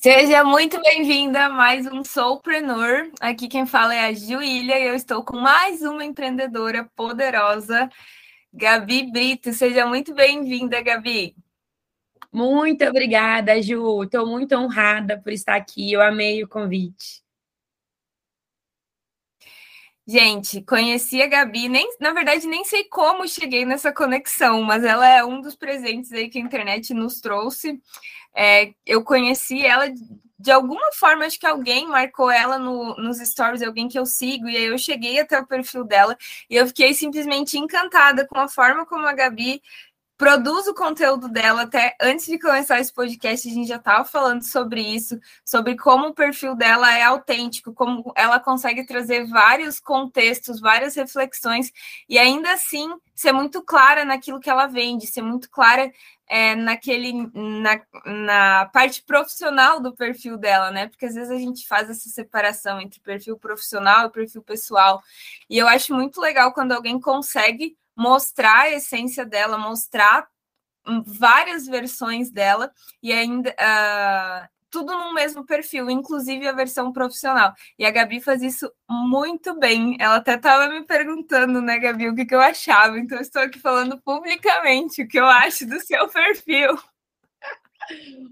Seja muito bem-vinda a mais um Soulpreneur. Aqui quem fala é a Juília e eu estou com mais uma empreendedora poderosa, Gabi Brito. Seja muito bem-vinda, Gabi. Muito obrigada, Ju. Estou muito honrada por estar aqui. Eu amei o convite. Gente, conheci a Gabi, nem, na verdade, nem sei como cheguei nessa conexão, mas ela é um dos presentes aí que a internet nos trouxe. É, eu conheci ela de alguma forma, acho que alguém marcou ela no, nos stories, alguém que eu sigo, e aí eu cheguei até o perfil dela e eu fiquei simplesmente encantada com a forma como a Gabi produz o conteúdo dela. Até antes de começar esse podcast, a gente já estava falando sobre isso, sobre como o perfil dela é autêntico, como ela consegue trazer vários contextos, várias reflexões, e ainda assim ser muito clara naquilo que ela vende, ser muito clara é, naquele na, na parte profissional do perfil dela, né? Porque às vezes a gente faz essa separação entre perfil profissional e perfil pessoal. E eu acho muito legal quando alguém consegue mostrar a essência dela, mostrar várias versões dela e ainda uh, tudo no mesmo perfil, inclusive a versão profissional. E a Gabi faz isso muito bem. Ela até estava me perguntando, né, Gabi, o que, que eu achava. Então, estou aqui falando publicamente o que eu acho do seu perfil.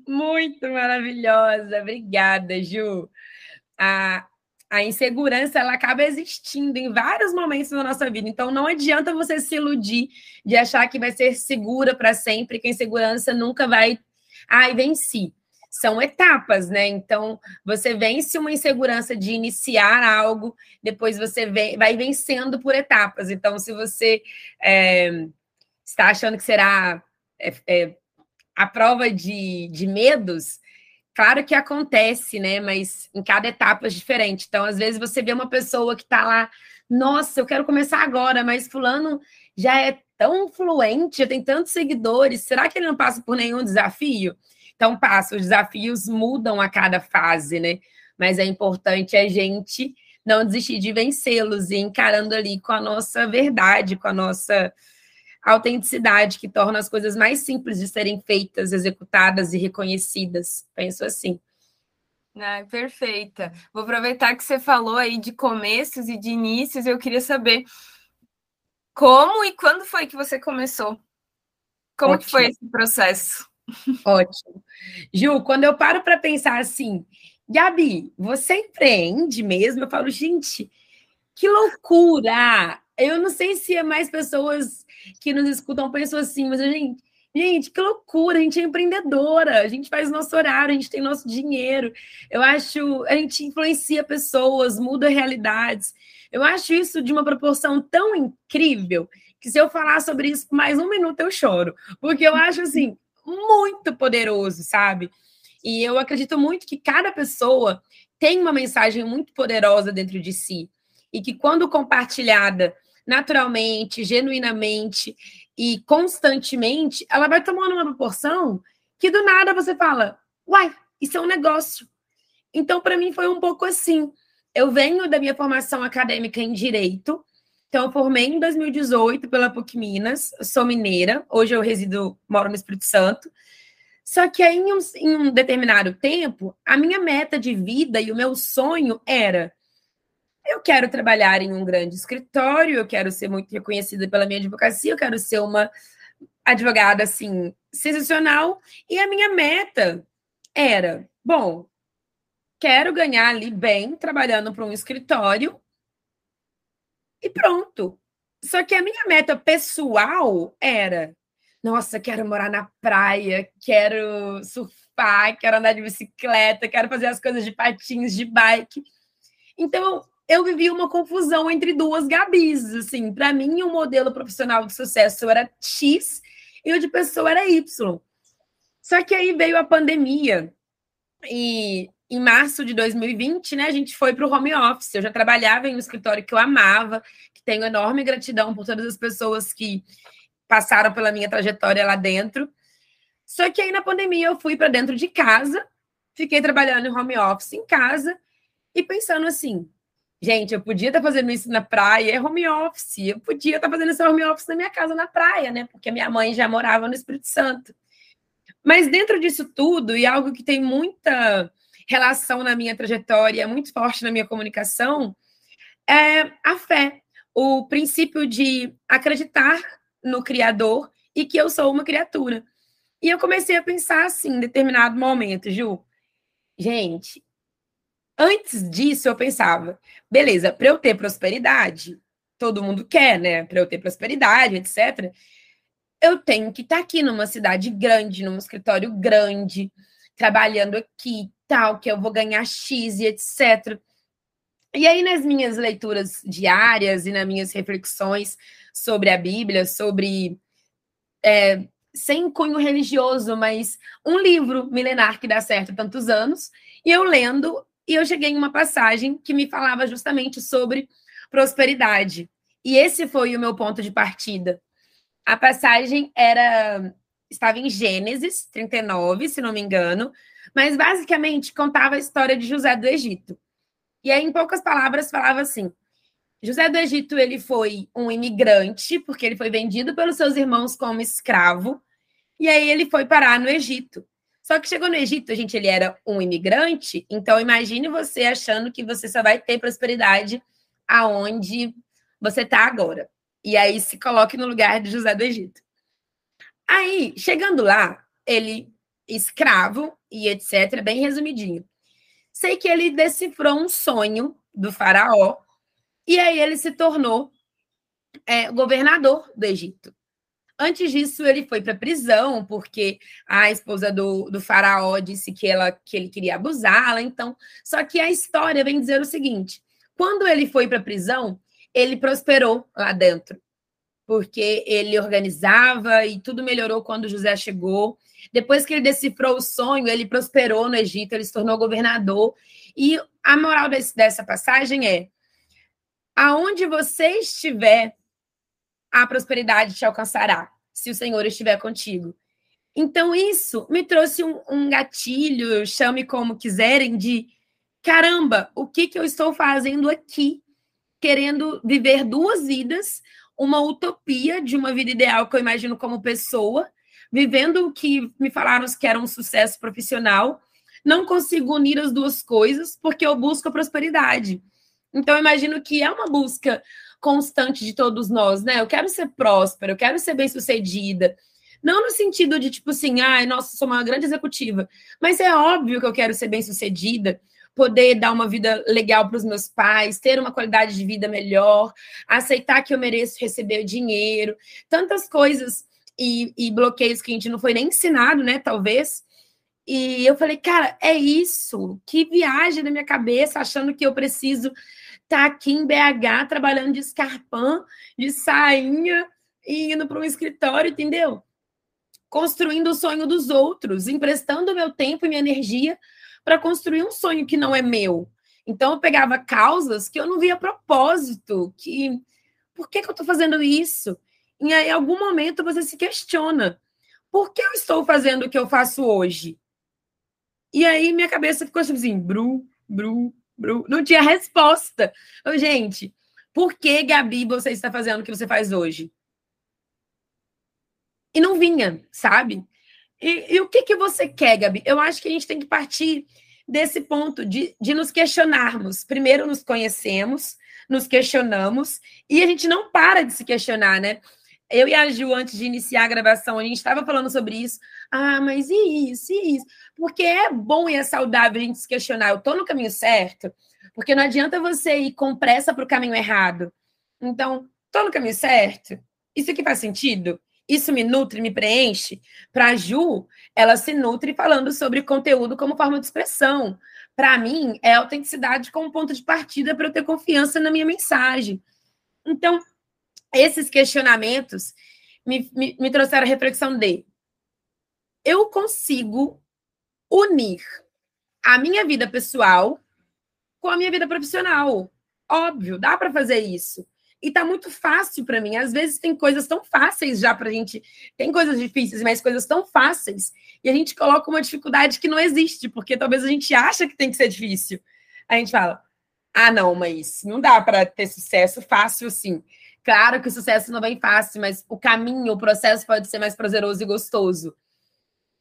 Muito maravilhosa. Obrigada, Ju. A, a insegurança ela acaba existindo em vários momentos da nossa vida. Então não adianta você se iludir de achar que vai ser segura para sempre, que a insegurança nunca vai. Ai, venci. São etapas, né? Então você vence uma insegurança de iniciar algo, depois você vem, vai vencendo por etapas. Então, se você é, está achando que será é, é, a prova de, de medos, Claro que acontece, né? Mas em cada etapa é diferente. Então, às vezes, você vê uma pessoa que está lá, nossa, eu quero começar agora, mas fulano já é tão fluente, já tem tantos seguidores, será que ele não passa por nenhum desafio? Então, passa, os desafios mudam a cada fase, né? Mas é importante a gente não desistir de vencê-los e encarando ali com a nossa verdade, com a nossa autenticidade que torna as coisas mais simples de serem feitas, executadas e reconhecidas. Penso assim. Ah, perfeita. Vou aproveitar que você falou aí de começos e de inícios. Eu queria saber como e quando foi que você começou? Como Ótimo. que foi esse processo? Ótimo. Ju, quando eu paro para pensar assim, Gabi, você empreende mesmo? Eu falo, gente, que loucura! Eu não sei se é mais pessoas que nos escutam pensam assim, mas gente, gente, que loucura, a gente é empreendedora, a gente faz nosso horário, a gente tem nosso dinheiro. Eu acho, a gente influencia pessoas, muda realidades. Eu acho isso de uma proporção tão incrível que se eu falar sobre isso mais um minuto eu choro, porque eu acho assim muito poderoso, sabe? E eu acredito muito que cada pessoa tem uma mensagem muito poderosa dentro de si e que quando compartilhada naturalmente, genuinamente e constantemente, ela vai tomando uma proporção que do nada você fala: uai, isso é um negócio. Então, para mim, foi um pouco assim. Eu venho da minha formação acadêmica em direito. Então, eu formei em 2018 pela PUC Minas, sou mineira, hoje eu resido, moro no Espírito Santo. Só que aí, em um, em um determinado tempo, a minha meta de vida e o meu sonho era eu quero trabalhar em um grande escritório, eu quero ser muito reconhecida pela minha advocacia, eu quero ser uma advogada assim sensacional. E a minha meta era, bom, quero ganhar ali bem trabalhando para um escritório e pronto. Só que a minha meta pessoal era, nossa, quero morar na praia, quero surfar, quero andar de bicicleta, quero fazer as coisas de patins, de bike. Então, eu vivi uma confusão entre duas Gabis. Assim, para mim, o um modelo profissional de sucesso era X e o de pessoa era Y. Só que aí veio a pandemia e em março de 2020, né, a gente foi para o home office. Eu já trabalhava em um escritório que eu amava, que tenho enorme gratidão por todas as pessoas que passaram pela minha trajetória lá dentro. Só que aí na pandemia eu fui para dentro de casa, fiquei trabalhando em home office em casa e pensando assim: Gente, eu podia estar fazendo isso na praia, é home office. Eu podia estar fazendo esse home office na minha casa na praia, né? Porque minha mãe já morava no Espírito Santo. Mas dentro disso tudo, e algo que tem muita relação na minha trajetória, muito forte na minha comunicação, é a fé, o princípio de acreditar no Criador e que eu sou uma criatura. E eu comecei a pensar assim, em determinado momento, Ju, gente, antes disso eu pensava, beleza, para eu ter prosperidade, todo mundo quer, né? Para eu ter prosperidade, etc. Eu tenho que estar tá aqui numa cidade grande, num escritório grande, trabalhando aqui, tal, que eu vou ganhar X e etc. E aí, nas minhas leituras diárias e nas minhas reflexões sobre a Bíblia, sobre. É, sem cunho religioso, mas um livro milenar que dá certo há tantos anos, e eu lendo, e eu cheguei em uma passagem que me falava justamente sobre prosperidade. E esse foi o meu ponto de partida. A passagem era estava em Gênesis 39, se não me engano, mas basicamente contava a história de José do Egito. E aí, em poucas palavras, falava assim: José do Egito ele foi um imigrante, porque ele foi vendido pelos seus irmãos como escravo, e aí ele foi parar no Egito. Só que chegou no Egito, gente, ele era um imigrante, então imagine você achando que você só vai ter prosperidade aonde você está agora. E aí se coloque no lugar de José do Egito. Aí, chegando lá, ele escravo e etc, bem resumidinho. Sei que ele decifrou um sonho do faraó e aí ele se tornou é, governador do Egito. Antes disso, ele foi para prisão, porque a esposa do, do faraó disse que, ela, que ele queria abusá-la. Então, só que a história vem dizer o seguinte: quando ele foi para prisão, ele prosperou lá dentro, porque ele organizava e tudo melhorou quando José chegou. Depois que ele decifrou o sonho, ele prosperou no Egito, ele se tornou governador. E a moral desse, dessa passagem é: aonde você estiver, a prosperidade te alcançará, se o Senhor estiver contigo. Então, isso me trouxe um, um gatilho, chame como quiserem, de caramba, o que, que eu estou fazendo aqui? Querendo viver duas vidas, uma utopia de uma vida ideal que eu imagino como pessoa, vivendo o que me falaram que era um sucesso profissional. Não consigo unir as duas coisas porque eu busco a prosperidade. Então, eu imagino que é uma busca constante de todos nós, né? Eu quero ser próspera, eu quero ser bem-sucedida. Não no sentido de, tipo assim, ai, nossa, sou uma grande executiva. Mas é óbvio que eu quero ser bem-sucedida, poder dar uma vida legal para os meus pais, ter uma qualidade de vida melhor, aceitar que eu mereço receber dinheiro, tantas coisas e, e bloqueios que a gente não foi nem ensinado, né? Talvez. E eu falei, cara, é isso. Que viagem na minha cabeça, achando que eu preciso tá aqui em BH trabalhando de escarpão, de sainha e indo para um escritório, entendeu? Construindo o sonho dos outros, emprestando meu tempo e minha energia para construir um sonho que não é meu. Então eu pegava causas que eu não via propósito, que por que, que eu estou fazendo isso? E aí, em algum momento você se questiona: por que eu estou fazendo o que eu faço hoje? E aí minha cabeça ficou assim, bru, bru, não tinha resposta. Eu, gente, por que, Gabi, você está fazendo o que você faz hoje? E não vinha, sabe? E, e, o que, que você quer, Gabi? Eu acho que a gente tem que partir desse ponto de, de nos questionarmos. Primeiro nos conhecemos, nos questionamos, e a gente não para de se questionar, né? Eu e a Ju, antes de iniciar a gravação, a gente estava falando sobre isso. Ah, mas e isso, e isso? Porque é bom e é saudável a gente se questionar. Eu estou no caminho certo? Porque não adianta você ir com pressa para o caminho errado. Então, estou no caminho certo? Isso aqui faz sentido? Isso me nutre, me preenche? Para a Ju, ela se nutre falando sobre conteúdo como forma de expressão. Para mim, é autenticidade como ponto de partida para eu ter confiança na minha mensagem. Então, esses questionamentos me, me, me trouxeram a reflexão de eu consigo unir a minha vida pessoal com a minha vida profissional. Óbvio, dá para fazer isso. E tá muito fácil para mim. Às vezes tem coisas tão fáceis já pra gente. Tem coisas difíceis, mas coisas tão fáceis. E a gente coloca uma dificuldade que não existe, porque talvez a gente acha que tem que ser difícil. A gente fala: "Ah, não, mas não dá para ter sucesso fácil assim". Claro que o sucesso não vem fácil, mas o caminho, o processo pode ser mais prazeroso e gostoso.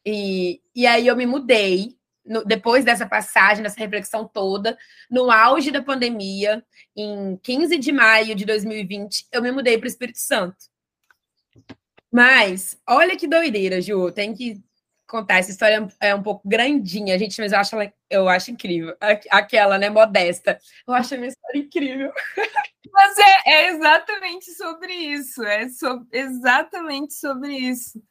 E, e aí eu me mudei, no, depois dessa passagem, dessa reflexão toda, no auge da pandemia, em 15 de maio de 2020, eu me mudei para o Espírito Santo. Mas, olha que doideira, Ju, tem que contar. Essa história é um pouco grandinha, gente, mas eu acho, ela, eu acho incrível. Aquela, né, modesta. Eu acho a minha história incrível. Mas é, é exatamente sobre isso. É so, exatamente sobre isso.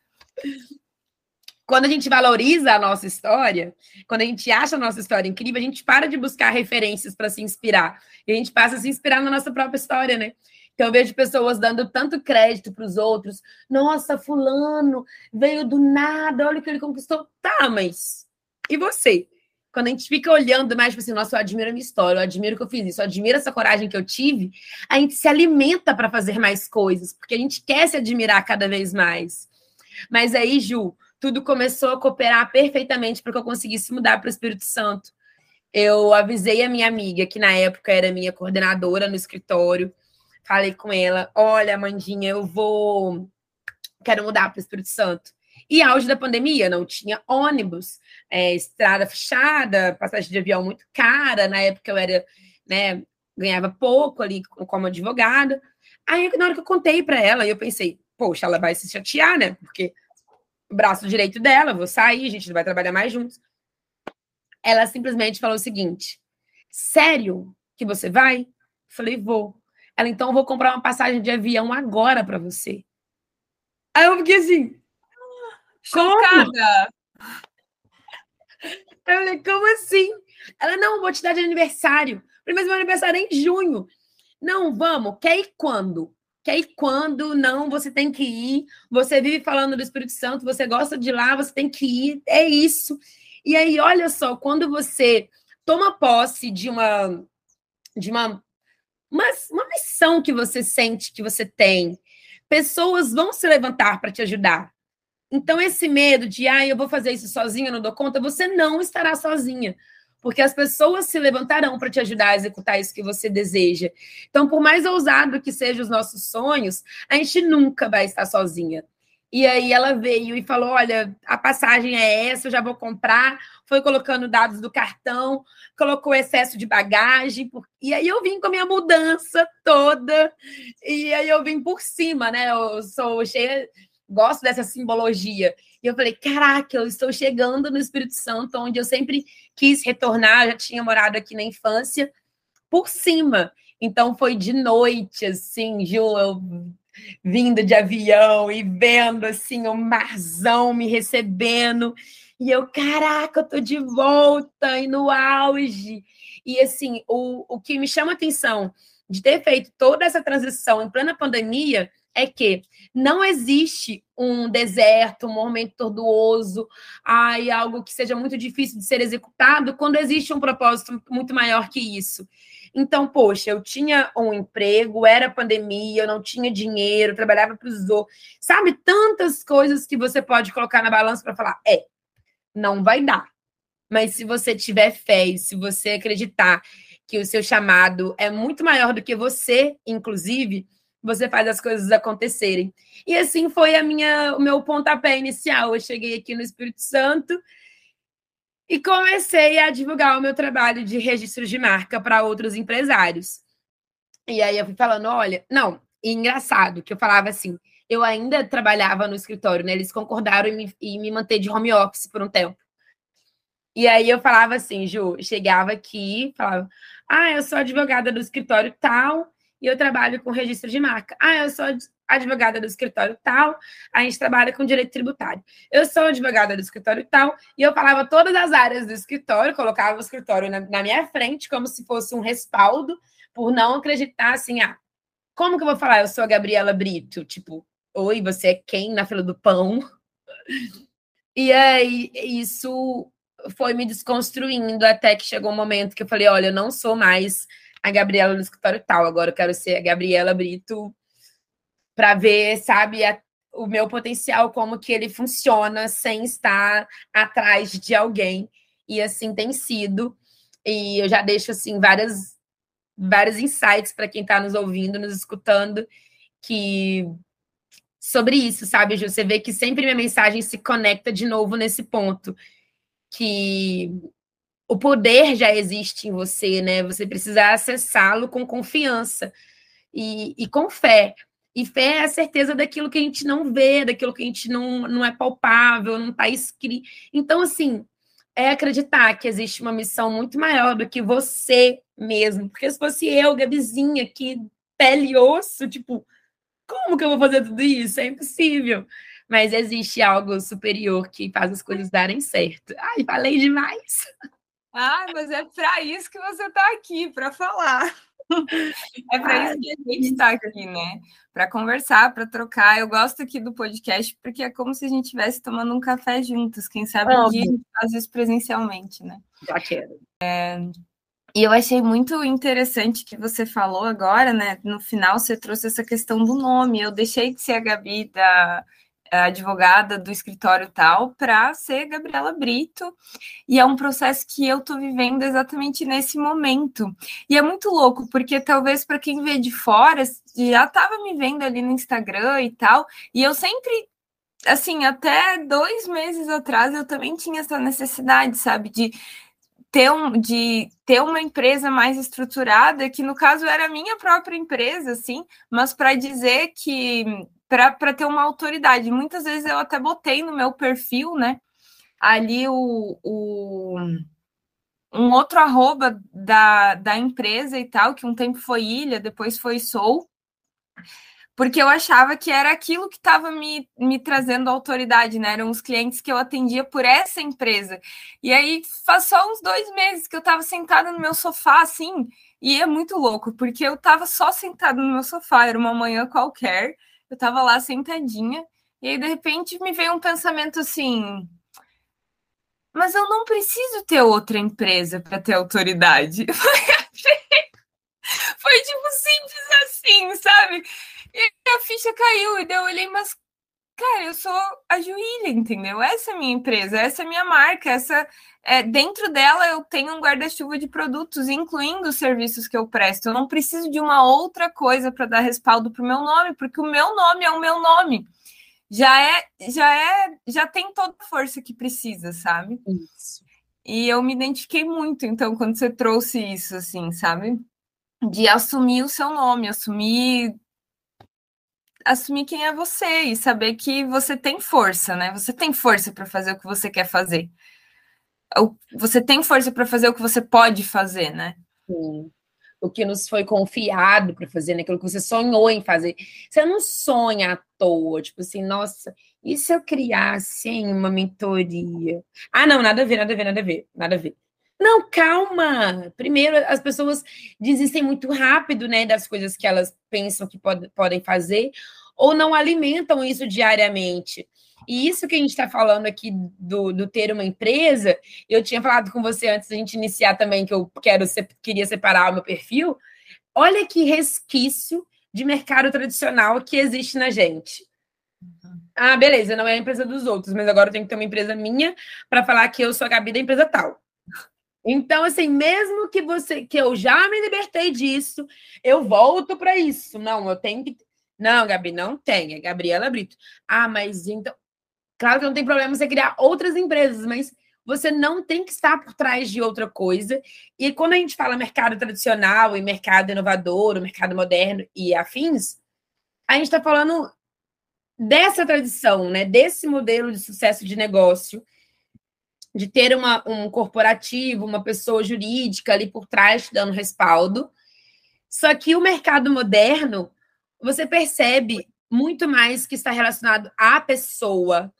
Quando a gente valoriza a nossa história, quando a gente acha a nossa história incrível, a gente para de buscar referências para se inspirar. E a gente passa a se inspirar na nossa própria história, né? Então, eu vejo pessoas dando tanto crédito para os outros. Nossa, Fulano veio do nada, olha o que ele conquistou. Tá, mas e você? Quando a gente fica olhando mais, tipo assim, nossa, eu admiro a minha história, eu admiro que eu fiz isso, eu admiro essa coragem que eu tive, a gente se alimenta para fazer mais coisas, porque a gente quer se admirar cada vez mais. Mas aí, Ju, tudo começou a cooperar perfeitamente para que eu conseguisse mudar para o Espírito Santo. Eu avisei a minha amiga, que na época era minha coordenadora no escritório, falei com ela: olha, Mandinha, eu vou. Quero mudar para o Espírito Santo. E auge da pandemia, não tinha ônibus, é, estrada fechada, passagem de avião muito cara. Na época eu era, né, ganhava pouco ali como advogada. Aí, na hora que eu contei para ela, eu pensei, poxa, ela vai se chatear, né? Porque o braço direito dela, vou sair, a gente não vai trabalhar mais juntos. Ela simplesmente falou o seguinte: sério que você vai? falei, vou. Ela, então, eu vou comprar uma passagem de avião agora para você. Aí eu fiquei assim. Chocada! Eu falei, como assim? Ela, não, vou te dar de aniversário. Mas meu aniversário é em junho. Não, vamos. Quer ir quando? Quer ir quando? Não, você tem que ir. Você vive falando do Espírito Santo, você gosta de lá, você tem que ir. É isso. E aí, olha só, quando você toma posse de uma de uma uma, uma missão que você sente que você tem. Pessoas vão se levantar para te ajudar. Então, esse medo de, ah, eu vou fazer isso sozinha, não dou conta, você não estará sozinha. Porque as pessoas se levantarão para te ajudar a executar isso que você deseja. Então, por mais ousado que sejam os nossos sonhos, a gente nunca vai estar sozinha. E aí ela veio e falou: olha, a passagem é essa, eu já vou comprar. Foi colocando dados do cartão, colocou excesso de bagagem. E aí eu vim com a minha mudança toda. E aí eu vim por cima, né? Eu sou cheia, gosto dessa simbologia. E eu falei: caraca, eu estou chegando no Espírito Santo, onde eu sempre quis retornar, já tinha morado aqui na infância, por cima. Então foi de noite, assim, Ju, eu vindo de avião e vendo assim o marzão me recebendo. E eu, caraca, eu tô de volta e no auge. E assim, o, o que me chama atenção de ter feito toda essa transição em plena pandemia é que não existe um deserto, um momento tortuoso, ai, algo que seja muito difícil de ser executado, quando existe um propósito muito maior que isso. Então, poxa, eu tinha um emprego, era pandemia, eu não tinha dinheiro, trabalhava para os outros. Sabe, tantas coisas que você pode colocar na balança para falar, é, não vai dar. Mas se você tiver fé e se você acreditar que o seu chamado é muito maior do que você, inclusive, você faz as coisas acontecerem. E assim foi a minha, o meu pontapé inicial. Eu cheguei aqui no Espírito Santo e comecei a divulgar o meu trabalho de registro de marca para outros empresários. E aí eu fui falando, olha, não, engraçado que eu falava assim, eu ainda trabalhava no escritório, né? Eles concordaram em me, em me manter de home office por um tempo. E aí eu falava assim, Ju, chegava aqui, falava, ah, eu sou advogada do escritório tal, e eu trabalho com registro de marca. Ah, eu sou advogada do escritório tal, a gente trabalha com direito tributário. Eu sou advogada do escritório tal, e eu falava todas as áreas do escritório, colocava o escritório na, na minha frente como se fosse um respaldo, por não acreditar assim, ah, como que eu vou falar? Eu sou a Gabriela Brito, tipo, oi, você é quem na fila do pão? E aí, isso foi me desconstruindo até que chegou um momento que eu falei, olha, eu não sou mais a Gabriela do escritório tal, agora eu quero ser a Gabriela Brito para ver, sabe, a, o meu potencial, como que ele funciona sem estar atrás de alguém. E assim tem sido. E eu já deixo assim várias vários insights para quem está nos ouvindo, nos escutando, que sobre isso, sabe, Ju? Você vê que sempre minha mensagem se conecta de novo nesse ponto. Que o poder já existe em você, né? Você precisa acessá-lo com confiança e, e, com fé. E fé é a certeza daquilo que a gente não vê, daquilo que a gente não, não é palpável, não está escrito. Então, assim, é acreditar que existe uma missão muito maior do que você mesmo. Porque se fosse eu, Gabizinha, aqui, pele e osso, tipo, como que eu vou fazer tudo isso? É impossível. Mas existe algo superior que faz as coisas darem certo. Ai, falei demais. Ah, mas é para isso que você está aqui, para falar. É para isso que a gente está aqui, né? Para conversar, para trocar. Eu gosto aqui do podcast porque é como se a gente estivesse tomando um café juntos. Quem sabe um dia a gente faz isso presencialmente, né? Já quero. É... E eu achei muito interessante que você falou agora, né? No final você trouxe essa questão do nome. Eu deixei de ser a Gabi da advogada do escritório tal para ser Gabriela Brito. E é um processo que eu estou vivendo exatamente nesse momento. E é muito louco, porque talvez para quem vê de fora já estava me vendo ali no Instagram e tal, e eu sempre. Assim, até dois meses atrás eu também tinha essa necessidade, sabe, de ter, um, de ter uma empresa mais estruturada, que no caso era a minha própria empresa, assim, mas para dizer que para ter uma autoridade. Muitas vezes eu até botei no meu perfil, né? Ali o, o um outro arroba da, da empresa e tal, que um tempo foi Ilha, depois foi Sou, porque eu achava que era aquilo que estava me, me trazendo autoridade, né? Eram os clientes que eu atendia por essa empresa. E aí faz só uns dois meses que eu estava sentada no meu sofá, assim, e é muito louco, porque eu estava só sentada no meu sofá, era uma manhã qualquer, eu tava lá sentadinha, e aí de repente me veio um pensamento assim: mas eu não preciso ter outra empresa para ter autoridade. Foi tipo simples assim, sabe? E a ficha caiu, e daí eu olhei, mas cara, eu sou a Juília, entendeu? Essa é a minha empresa, essa é a minha marca, essa é, dentro dela eu tenho um guarda-chuva de produtos, incluindo os serviços que eu presto. Eu não preciso de uma outra coisa para dar respaldo para o meu nome, porque o meu nome é o meu nome. Já é, já é, já tem toda a força que precisa, sabe? Isso. E eu me identifiquei muito, então, quando você trouxe isso, assim, sabe? De assumir o seu nome, assumir assumir quem é você e saber que você tem força, né? Você tem força para fazer o que você quer fazer. Você tem força para fazer o que você pode fazer, né? Sim. O que nos foi confiado para fazer, né? aquilo que você sonhou em fazer. Você não sonha à toa, tipo assim, nossa, e se eu criasse hein, uma mentoria? Ah, não, nada a ver, nada a ver, nada a ver, nada a ver. Não, calma. Primeiro, as pessoas desistem muito rápido, né, das coisas que elas pensam que pod podem fazer, ou não alimentam isso diariamente. E isso que a gente está falando aqui do, do, ter uma empresa, eu tinha falado com você antes da gente iniciar também, que eu quero queria separar o meu perfil. Olha que resquício de mercado tradicional que existe na gente. Uhum. Ah, beleza, não é a empresa dos outros, mas agora eu tenho que ter uma empresa minha para falar que eu sou a Gabi da empresa tal. Então, assim, mesmo que você que eu já me libertei disso, eu volto para isso. Não, eu tenho que. Não, Gabi, não tem. É Gabriela Brito. Ah, mas então. Claro que não tem problema você criar outras empresas, mas você não tem que estar por trás de outra coisa. E quando a gente fala mercado tradicional e mercado inovador, mercado moderno e afins, a gente está falando dessa tradição, né? Desse modelo de sucesso de negócio de ter uma, um corporativo, uma pessoa jurídica ali por trás dando respaldo. Só que o mercado moderno, você percebe muito mais que está relacionado à pessoa,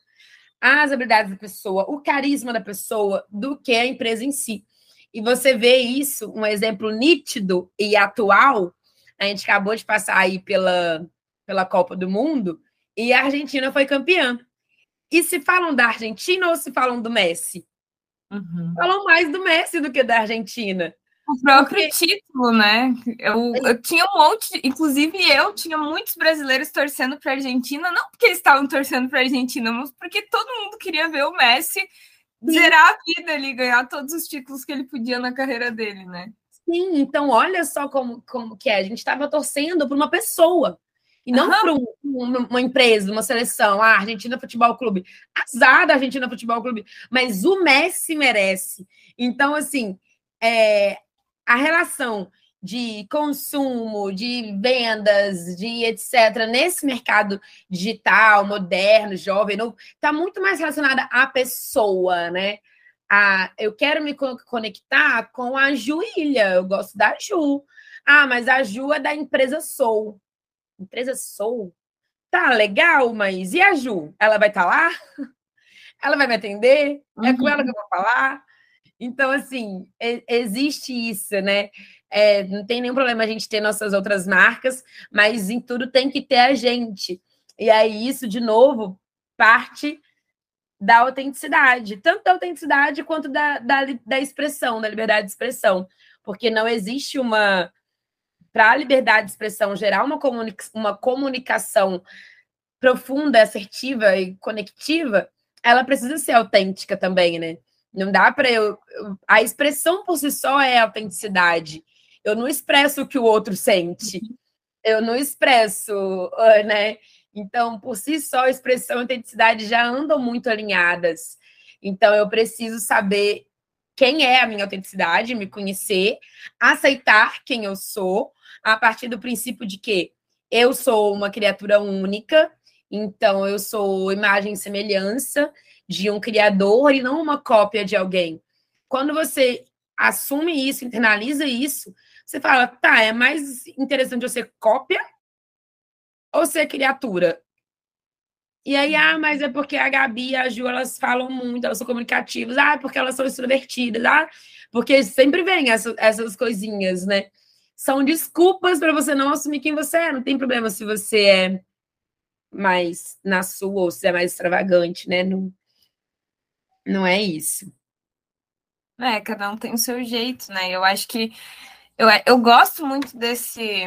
às habilidades da pessoa, o carisma da pessoa, do que a empresa em si. E você vê isso, um exemplo nítido e atual. A gente acabou de passar aí pela, pela Copa do Mundo e a Argentina foi campeã. E se falam da Argentina ou se falam do Messi? Uhum. Falam mais do Messi do que da Argentina. O próprio porque... título, né? Eu, eu tinha um monte, inclusive eu tinha muitos brasileiros torcendo para a Argentina, não porque eles estavam torcendo para a Argentina, mas porque todo mundo queria ver o Messi Sim. zerar a vida ali, ganhar todos os títulos que ele podia na carreira dele, né? Sim, então olha só como, como que é. A gente estava torcendo por uma pessoa. E não uhum. para um, uma, uma empresa, uma seleção, a Argentina Futebol Clube. Azar da Argentina Futebol Clube. Mas o Messi merece. Então, assim, é, a relação de consumo, de vendas, de etc., nesse mercado digital, moderno, jovem, está muito mais relacionada à pessoa, né? A, eu quero me conectar com a Juília, eu gosto da Ju. Ah, mas a Ju é da empresa Soul. Empresa Soul? Tá legal, mas e a Ju? Ela vai estar tá lá? Ela vai me atender? É com ela que eu vou falar? Então, assim, existe isso, né? É, não tem nenhum problema a gente ter nossas outras marcas, mas em tudo tem que ter a gente. E aí, isso, de novo, parte da autenticidade, tanto da autenticidade quanto da, da, da expressão, da liberdade de expressão. Porque não existe uma. Para a liberdade de expressão gerar uma, comunica uma comunicação profunda, assertiva e conectiva, ela precisa ser autêntica também, né? Não dá para eu. A expressão por si só é autenticidade. Eu não expresso o que o outro sente. Eu não expresso, ah, né? Então, por si só, expressão e autenticidade já andam muito alinhadas. Então, eu preciso saber quem é a minha autenticidade, me conhecer, aceitar quem eu sou, a partir do princípio de que eu sou uma criatura única, então eu sou imagem e semelhança de um criador e não uma cópia de alguém. Quando você assume isso, internaliza isso, você fala, tá, é mais interessante eu ser cópia ou ser criatura? E aí, ah, mas é porque a Gabi e a Ju, elas falam muito, elas são comunicativas, ah, porque elas são extrovertidas, ah, porque sempre vem essa, essas coisinhas, né? São desculpas para você não assumir quem você é. Não tem problema se você é mais na sua ou se é mais extravagante, né? Não, não é isso. É, cada um tem o seu jeito, né? Eu acho que eu, eu gosto muito desse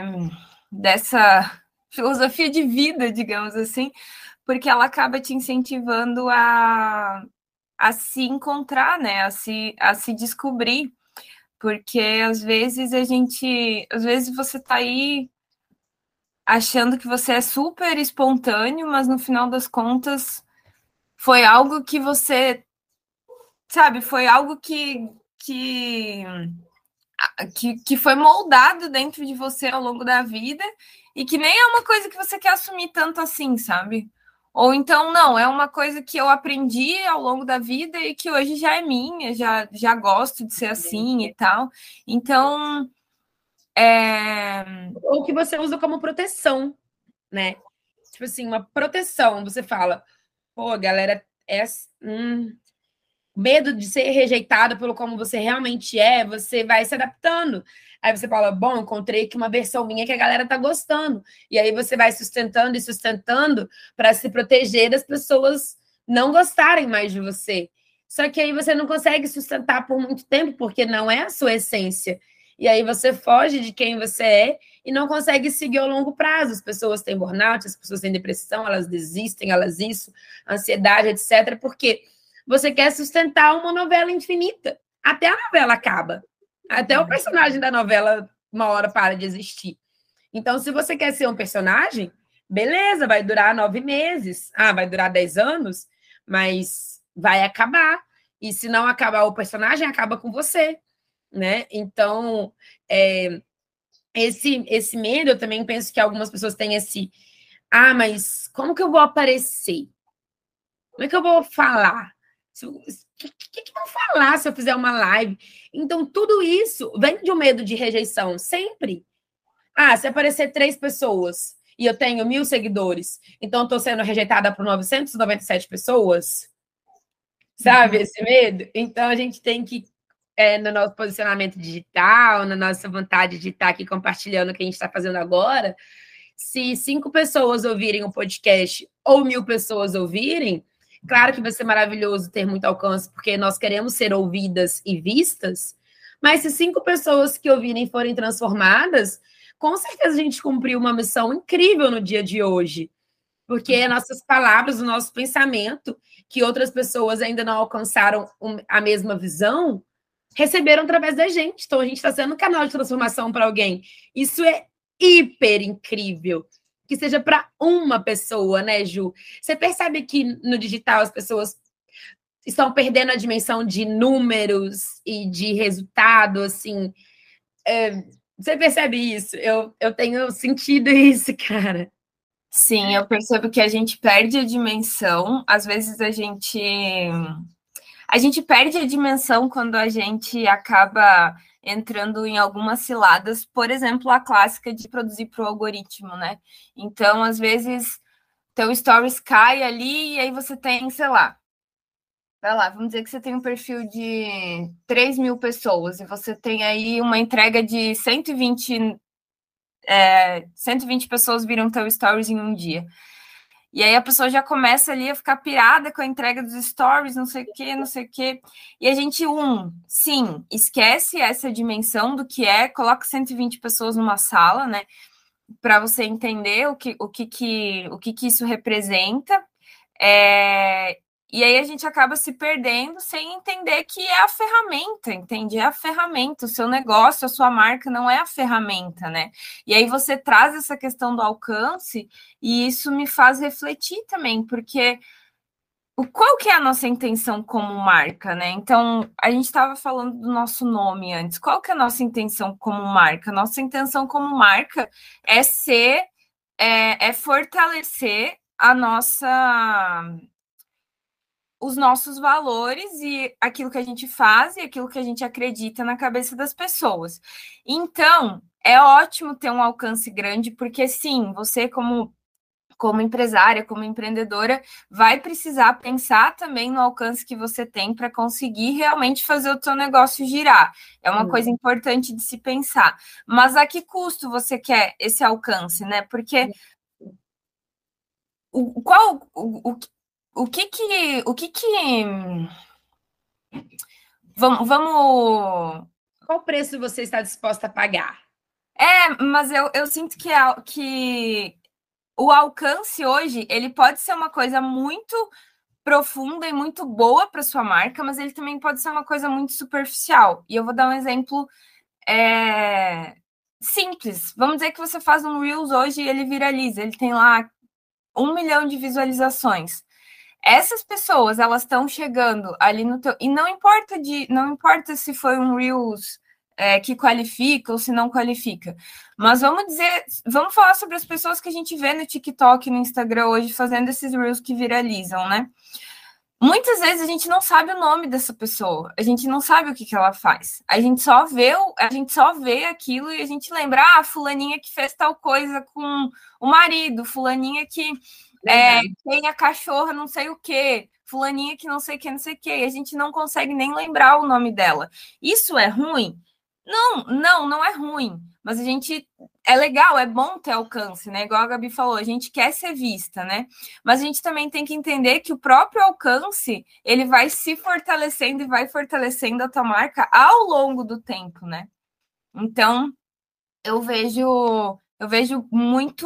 dessa filosofia de vida, digamos assim, porque ela acaba te incentivando a, a se encontrar, né? A se, a se descobrir. Porque às vezes a gente. Às vezes você tá aí achando que você é super espontâneo, mas no final das contas foi algo que você. Sabe, foi algo que. que que, que foi moldado dentro de você ao longo da vida e que nem é uma coisa que você quer assumir tanto assim, sabe? Ou então, não, é uma coisa que eu aprendi ao longo da vida e que hoje já é minha, já, já gosto de ser assim e tal. Então. É... Ou que você usa como proteção, né? Tipo assim, uma proteção. Você fala, pô, galera, é. Hum, medo de ser rejeitado pelo como você realmente é, você vai se adaptando. Aí você fala, bom, encontrei aqui uma versão minha que a galera tá gostando. E aí você vai sustentando e sustentando para se proteger das pessoas não gostarem mais de você. Só que aí você não consegue sustentar por muito tempo, porque não é a sua essência. E aí você foge de quem você é e não consegue seguir ao longo prazo. As pessoas têm burnout, as pessoas têm depressão, elas desistem, elas isso, ansiedade, etc. Porque você quer sustentar uma novela infinita. Até a novela acaba. Até o uhum. personagem da novela, uma hora, para de existir. Então, se você quer ser um personagem, beleza, vai durar nove meses. Ah, vai durar dez anos, mas vai acabar. E se não acabar o personagem, acaba com você, né? Então, é, esse, esse medo, eu também penso que algumas pessoas têm esse. Ah, mas como que eu vou aparecer? Como é que eu vou falar? O que, que, que, vão falar se eu fizer uma live? Então, tudo isso vem de um medo de rejeição, sempre. Ah, se aparecer três pessoas e eu tenho mil seguidores, então estou sendo rejeitada por 997 pessoas? Sabe uhum. esse medo? Então, a gente tem que, é, no nosso posicionamento digital, na nossa vontade de estar aqui compartilhando o que a gente está fazendo agora, se cinco pessoas ouvirem o podcast ou mil pessoas ouvirem, Claro que vai ser maravilhoso ter muito alcance, porque nós queremos ser ouvidas e vistas, mas se cinco pessoas que ouvirem forem transformadas, com certeza a gente cumpriu uma missão incrível no dia de hoje. Porque uhum. nossas palavras, o nosso pensamento, que outras pessoas ainda não alcançaram a mesma visão, receberam através da gente. Então a gente está sendo um canal de transformação para alguém. Isso é hiper incrível. Que seja para uma pessoa, né, Ju? Você percebe que no digital as pessoas estão perdendo a dimensão de números e de resultado, assim. É, você percebe isso? Eu, eu tenho sentido isso, cara. Sim, eu percebo que a gente perde a dimensão. Às vezes a gente a gente perde a dimensão quando a gente acaba entrando em algumas ciladas, por exemplo, a clássica de produzir para o algoritmo, né? Então, às vezes, teu stories cai ali e aí você tem, sei lá, vai lá, vamos dizer que você tem um perfil de 3 mil pessoas e você tem aí uma entrega de 120, é, 120 pessoas viram teu stories em um dia. E aí a pessoa já começa ali a ficar pirada com a entrega dos stories, não sei o que, não sei o que. E a gente, um, sim, esquece essa dimensão do que é, coloca 120 pessoas numa sala, né? Para você entender o que, o que, que, o que, que isso representa. É, e aí a gente acaba se perdendo sem entender que é a ferramenta, entende? É a ferramenta, o seu negócio, a sua marca não é a ferramenta, né? E aí você traz essa questão do alcance e isso me faz refletir também, porque qual que é a nossa intenção como marca, né? Então, a gente estava falando do nosso nome antes. Qual que é a nossa intenção como marca? Nossa intenção como marca é ser, é, é fortalecer a nossa os nossos valores e aquilo que a gente faz e aquilo que a gente acredita na cabeça das pessoas. Então, é ótimo ter um alcance grande, porque sim, você como como empresária, como empreendedora, vai precisar pensar também no alcance que você tem para conseguir realmente fazer o seu negócio girar. É uma coisa importante de se pensar. Mas a que custo você quer esse alcance, né? Porque o, qual o, o, o que que. O que que. Vamos. vamos... Qual preço você está disposta a pagar? É, mas eu, eu sinto que, que o alcance hoje ele pode ser uma coisa muito profunda e muito boa para sua marca, mas ele também pode ser uma coisa muito superficial. E eu vou dar um exemplo é, simples. Vamos dizer que você faz um Reels hoje e ele viraliza, ele tem lá um milhão de visualizações essas pessoas elas estão chegando ali no teu e não importa de não importa se foi um reels é, que qualifica ou se não qualifica, mas vamos dizer, vamos falar sobre as pessoas que a gente vê no TikTok, no Instagram hoje fazendo esses reels que viralizam, né? Muitas vezes a gente não sabe o nome dessa pessoa, a gente não sabe o que, que ela faz. A gente só vê, a gente só vê aquilo e a gente lembra, ah, fulaninha que fez tal coisa com o marido, fulaninha que é, tem a cachorra não sei o quê, fulaninha que não sei o que, não sei o que, e a gente não consegue nem lembrar o nome dela. Isso é ruim? Não, não, não é ruim. Mas a gente é legal, é bom ter alcance, né? Igual a Gabi falou, a gente quer ser vista, né? Mas a gente também tem que entender que o próprio alcance ele vai se fortalecendo e vai fortalecendo a tua marca ao longo do tempo, né? Então eu vejo eu vejo muito.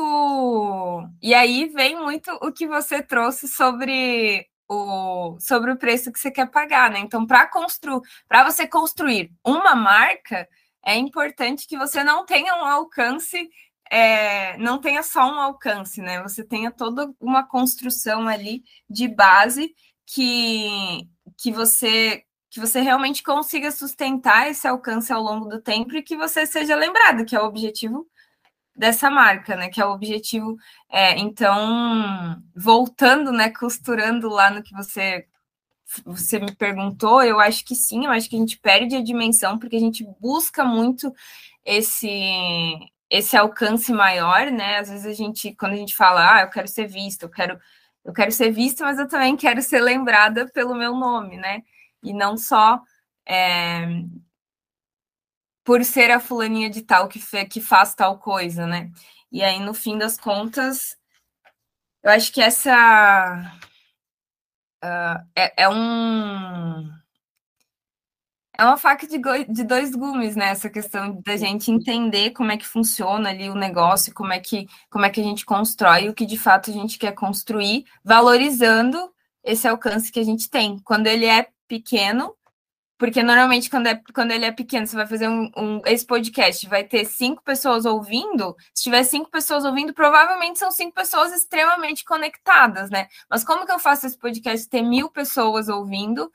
E aí vem muito o que você trouxe sobre o, sobre o preço que você quer pagar, né? Então, para construir, para você construir uma marca, é importante que você não tenha um alcance, é, não tenha só um alcance, né? Você tenha toda uma construção ali de base que, que você que você realmente consiga sustentar esse alcance ao longo do tempo e que você seja lembrado, que é o objetivo dessa marca, né? Que é o objetivo. É, então, voltando, né? Costurando lá no que você você me perguntou, eu acho que sim, eu acho que a gente perde a dimensão porque a gente busca muito esse esse alcance maior, né? Às vezes a gente, quando a gente fala, ah, eu quero ser vista, eu quero eu quero ser vista, mas eu também quero ser lembrada pelo meu nome, né? E não só é, por ser a fulaninha de tal que, que faz tal coisa, né? E aí, no fim das contas, eu acho que essa uh, é, é, um é uma faca de, de dois gumes, né? Essa questão da gente entender como é que funciona ali o negócio, como é que como é que a gente constrói o que de fato a gente quer construir, valorizando esse alcance que a gente tem. Quando ele é pequeno, Porque normalmente, quando, é, quando ele é pequeno, você vai fazer um, um, Esse podcast vai ter cinco pessoas ouvindo. Se tiver cinco pessoas ouvindo, provavelmente são cinco pessoas extremamente conectadas, né? Mas como que eu faço esse podcast ter mil pessoas ouvindo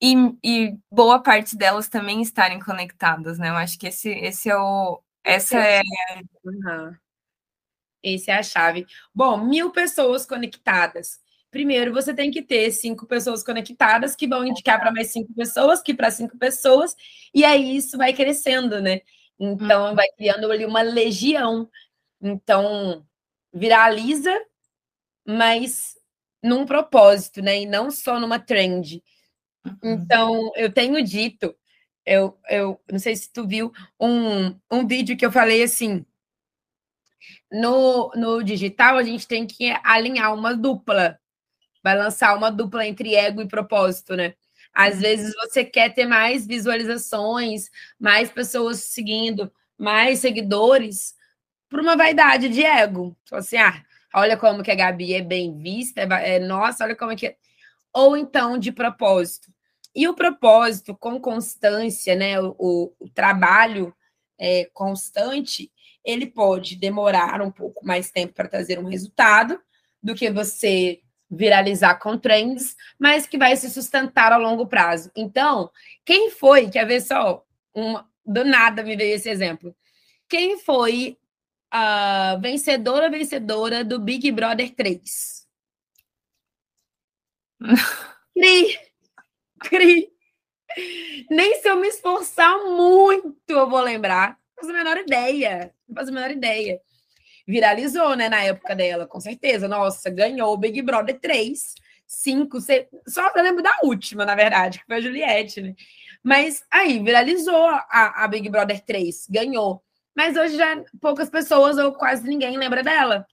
e, e boa parte delas também estarem conectadas, né? Eu acho que esse, esse é o. Essa é. Uhum. Esse é a chave. Bom, mil pessoas conectadas. Primeiro, você tem que ter cinco pessoas conectadas que vão indicar para mais cinco pessoas, que para cinco pessoas, e aí isso vai crescendo, né? Então, uhum. vai criando ali uma legião. Então, viraliza, mas num propósito, né? E não só numa trend. Uhum. Então, eu tenho dito, eu, eu não sei se tu viu um, um vídeo que eu falei assim. No, no digital, a gente tem que alinhar uma dupla vai lançar uma dupla entre ego e propósito, né? Às uhum. vezes você quer ter mais visualizações, mais pessoas seguindo, mais seguidores, por uma vaidade de ego. Então, assim, ah, olha como que a Gabi é bem vista, é, é nossa, olha como é que é. Ou então de propósito. E o propósito, com constância, né? O, o, o trabalho é, constante, ele pode demorar um pouco mais tempo para trazer um resultado do que você viralizar com trends, mas que vai se sustentar ao longo prazo. Então, quem foi, quer ver só, uma, do nada me veio esse exemplo. Quem foi a vencedora vencedora do Big Brother 3? Cri! Cri! Nem se eu me esforçar muito eu vou lembrar. Não faço a menor ideia. Não faço a menor ideia viralizou, né, na época dela, com certeza. Nossa, ganhou o Big Brother 3, 5, 6, só eu lembro da última, na verdade, que foi a Juliette, né? Mas aí, viralizou a, a Big Brother 3, ganhou. Mas hoje já poucas pessoas ou quase ninguém lembra dela.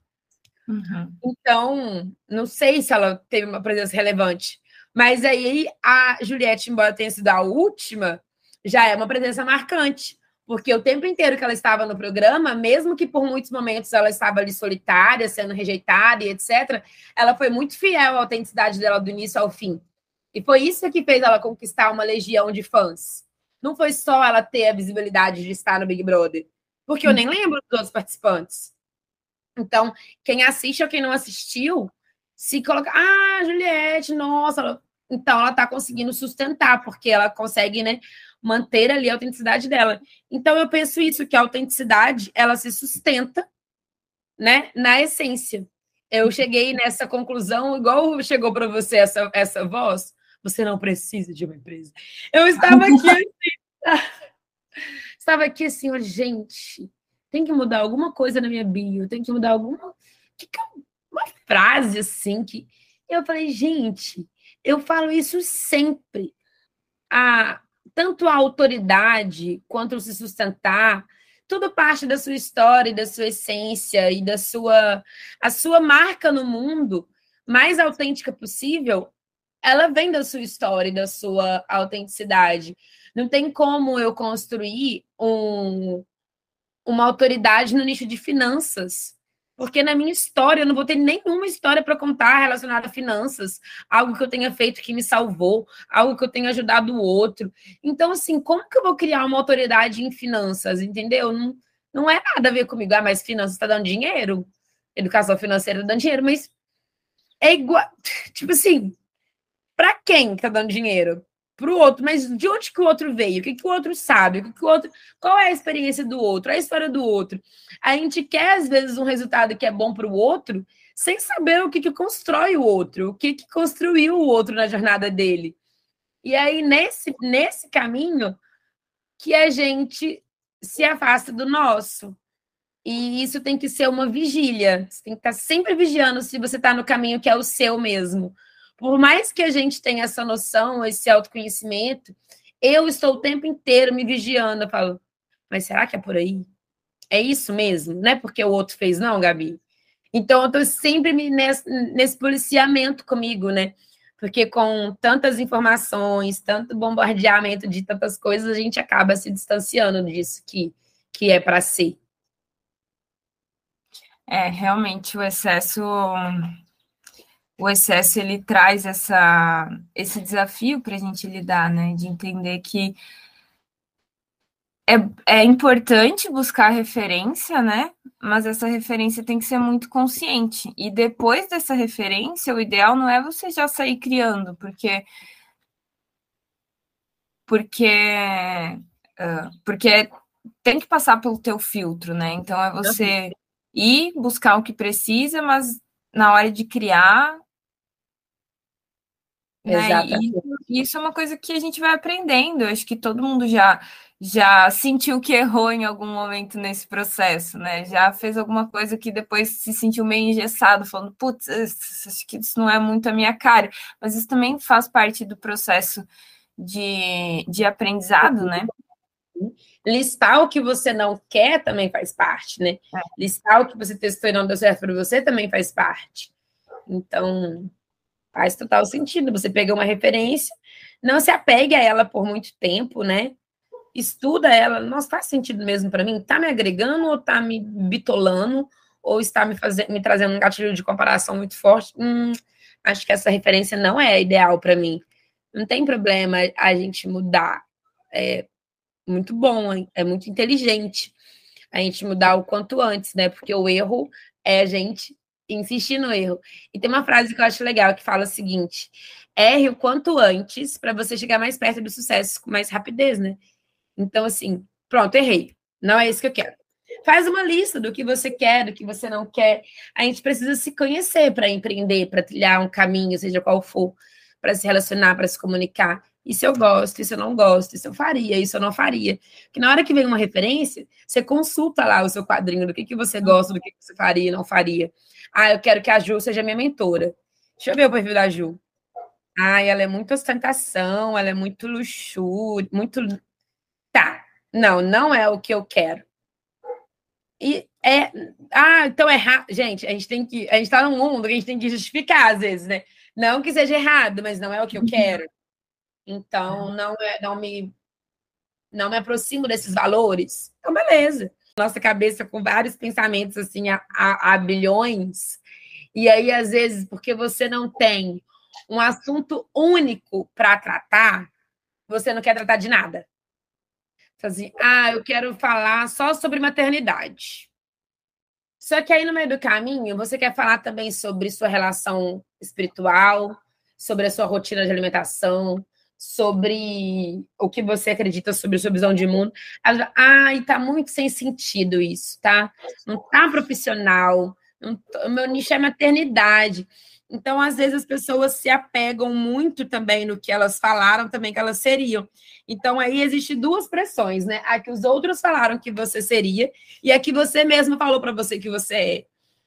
Uhum. Então, não sei se ela teve uma presença relevante. Mas aí a Juliette, embora tenha sido a última, já é uma presença marcante. Porque o tempo inteiro que ela estava no programa, mesmo que por muitos momentos ela estava ali solitária, sendo rejeitada e etc., ela foi muito fiel à autenticidade dela do início ao fim. E foi isso que fez ela conquistar uma legião de fãs. Não foi só ela ter a visibilidade de estar no Big Brother, porque eu nem lembro dos outros participantes. Então, quem assiste ou quem não assistiu, se coloca, ah, Juliette, nossa, então ela está conseguindo sustentar, porque ela consegue, né, manter ali a autenticidade dela. Então eu penso isso que a autenticidade ela se sustenta, né, na essência. Eu cheguei nessa conclusão igual chegou para você essa essa voz. Você não precisa de uma empresa. Eu estava aqui assim, estava aqui assim, gente, tem que mudar alguma coisa na minha bio, tem que mudar alguma que que uma frase assim que eu falei, gente, eu falo isso sempre. A, tanto a autoridade quanto se sustentar, tudo parte da sua história, da sua essência e da sua a sua marca no mundo mais autêntica possível, ela vem da sua história da sua autenticidade. Não tem como eu construir um, uma autoridade no nicho de finanças porque na minha história eu não vou ter nenhuma história para contar relacionada a finanças, algo que eu tenha feito que me salvou, algo que eu tenha ajudado o outro. Então, assim, como que eu vou criar uma autoridade em finanças, entendeu? Não, não é nada a ver comigo. Ah, mas finanças está dando dinheiro, educação financeira está dando dinheiro, mas é igual. Tipo assim, para quem está dando dinheiro? Para o outro, mas de onde que o outro veio? O que, que o outro sabe? O que, que o outro, qual é a experiência do outro? A história do outro? A gente quer, às vezes, um resultado que é bom para o outro, sem saber o que, que constrói o outro, o que, que construiu o outro na jornada dele. E aí, nesse, nesse caminho, que a gente se afasta do nosso. E isso tem que ser uma vigília. Você tem que estar sempre vigiando se você está no caminho que é o seu mesmo por mais que a gente tenha essa noção, esse autoconhecimento, eu estou o tempo inteiro me vigiando. Eu falo, mas será que é por aí? É isso mesmo? Não é porque o outro fez, não, Gabi? Então, eu estou sempre nesse, nesse policiamento comigo, né? Porque com tantas informações, tanto bombardeamento de tantas coisas, a gente acaba se distanciando disso que, que é para ser. É, realmente, o excesso o excesso ele traz essa, esse desafio para a gente lidar, né? De entender que é, é importante buscar referência, né? Mas essa referência tem que ser muito consciente. E depois dessa referência, o ideal não é você já sair criando, porque porque porque tem que passar pelo teu filtro, né? Então é você ir buscar o que precisa, mas na hora de criar né? E isso é uma coisa que a gente vai aprendendo. Eu acho que todo mundo já já sentiu que errou em algum momento nesse processo, né? Já fez alguma coisa que depois se sentiu meio engessado, falando, putz, acho que isso não é muito a minha cara. Mas isso também faz parte do processo de, de aprendizado, né? Listar o que você não quer também faz parte, né? É. Listar o que você testou e não deu certo para você também faz parte. Então, faz total sentido. Você pega uma referência, não se apegue a ela por muito tempo, né? Estuda ela. Nossa, faz sentido mesmo para mim? Tá me agregando ou tá me bitolando? Ou está me, fazendo, me trazendo um gatilho de comparação muito forte? Hum, acho que essa referência não é ideal para mim. Não tem problema a gente mudar. É muito bom, é muito inteligente a gente mudar o quanto antes, né? Porque o erro é a gente insistir no erro. E tem uma frase que eu acho legal que fala o seguinte: erre o quanto antes para você chegar mais perto do sucesso com mais rapidez, né? Então, assim, pronto, errei. Não é isso que eu quero. Faz uma lista do que você quer, do que você não quer. A gente precisa se conhecer para empreender, para trilhar um caminho, seja qual for, para se relacionar, para se comunicar. Isso eu gosto, isso eu não gosto, isso eu faria, isso eu não faria. Porque na hora que vem uma referência, você consulta lá o seu quadrinho do que, que você gosta, do que, que você faria e não faria. Ah, eu quero que a Ju seja minha mentora. Deixa eu ver o perfil da Ju. Ah, ela é muito ostentação, ela é muito luxúria, muito. Tá. Não, não é o que eu quero. E é. Ah, então é errado. Gente, a gente tem que. A gente tá num mundo que a gente tem que justificar, às vezes, né? Não que seja errado, mas não é o que eu quero. Então, não, é, não me. Não me aproximo desses valores. Então, beleza nossa cabeça com vários pensamentos assim a, a, a bilhões. E aí, às vezes, porque você não tem um assunto único para tratar, você não quer tratar de nada. Assim, ah, eu quero falar só sobre maternidade. Só que aí, no meio do caminho, você quer falar também sobre sua relação espiritual, sobre a sua rotina de alimentação, sobre o que você acredita sobre sua visão de mundo. Ela, ai, tá muito sem sentido isso, tá? Não tá profissional. Não, meu nicho é maternidade. Então, às vezes, as pessoas se apegam muito também no que elas falaram também que elas seriam. Então, aí existe duas pressões, né? A que os outros falaram que você seria e a que você mesmo falou para você que você é.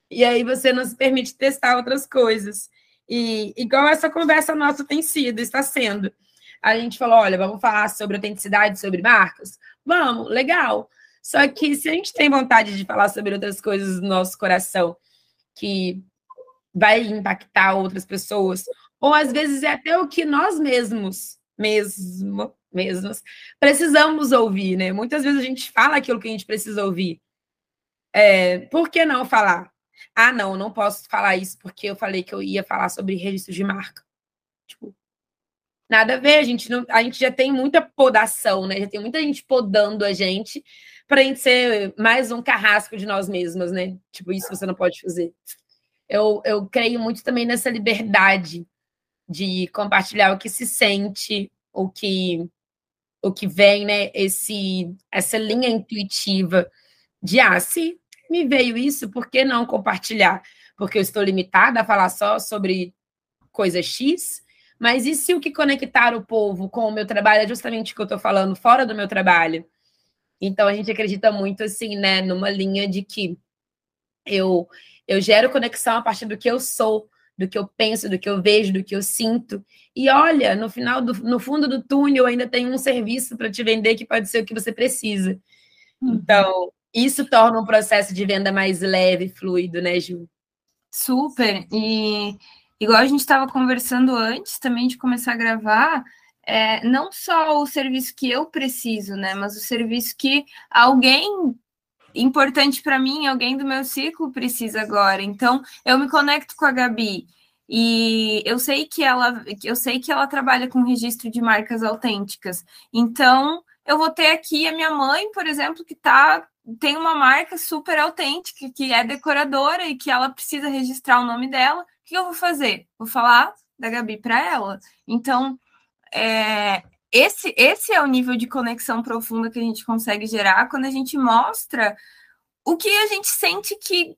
E aí você não se permite testar outras coisas. E igual essa conversa nossa tem sido, está sendo a gente falou: olha, vamos falar sobre autenticidade, sobre marcas? Vamos, legal. Só que se a gente tem vontade de falar sobre outras coisas do nosso coração que vai impactar outras pessoas, ou às vezes é até o que nós mesmos, mesmo, mesmos, precisamos ouvir, né? Muitas vezes a gente fala aquilo que a gente precisa ouvir. É, por que não falar? Ah, não, não posso falar isso porque eu falei que eu ia falar sobre registro de marca. Tipo, Nada a ver, a gente, não, a gente já tem muita podação, né? Já tem muita gente podando a gente para a gente ser mais um carrasco de nós mesmas, né? Tipo, isso você não pode fazer. Eu, eu creio muito também nessa liberdade de compartilhar o que se sente, o que o que vem, né? Esse essa linha intuitiva de ah, se me veio isso, por que não compartilhar? Porque eu estou limitada a falar só sobre coisa X mas e se o que conectar o povo com o meu trabalho é justamente o que eu estou falando fora do meu trabalho? Então a gente acredita muito assim, né, numa linha de que eu eu gero conexão a partir do que eu sou, do que eu penso, do que eu vejo, do que eu sinto. E olha, no final do, no fundo do túnel ainda tem um serviço para te vender que pode ser o que você precisa. Uhum. Então, isso torna um processo de venda mais leve, fluido, né, Ju? Super. E igual a gente estava conversando antes também de começar a gravar, é, não só o serviço que eu preciso, né, mas o serviço que alguém importante para mim, alguém do meu ciclo precisa agora. Então, eu me conecto com a Gabi E eu sei que ela, eu sei que ela trabalha com registro de marcas autênticas. Então, eu vou ter aqui a minha mãe, por exemplo, que tá tem uma marca super autêntica, que é decoradora e que ela precisa registrar o nome dela. Que eu vou fazer? Vou falar da Gabi para ela. Então, é, esse, esse é o nível de conexão profunda que a gente consegue gerar quando a gente mostra o que a gente sente que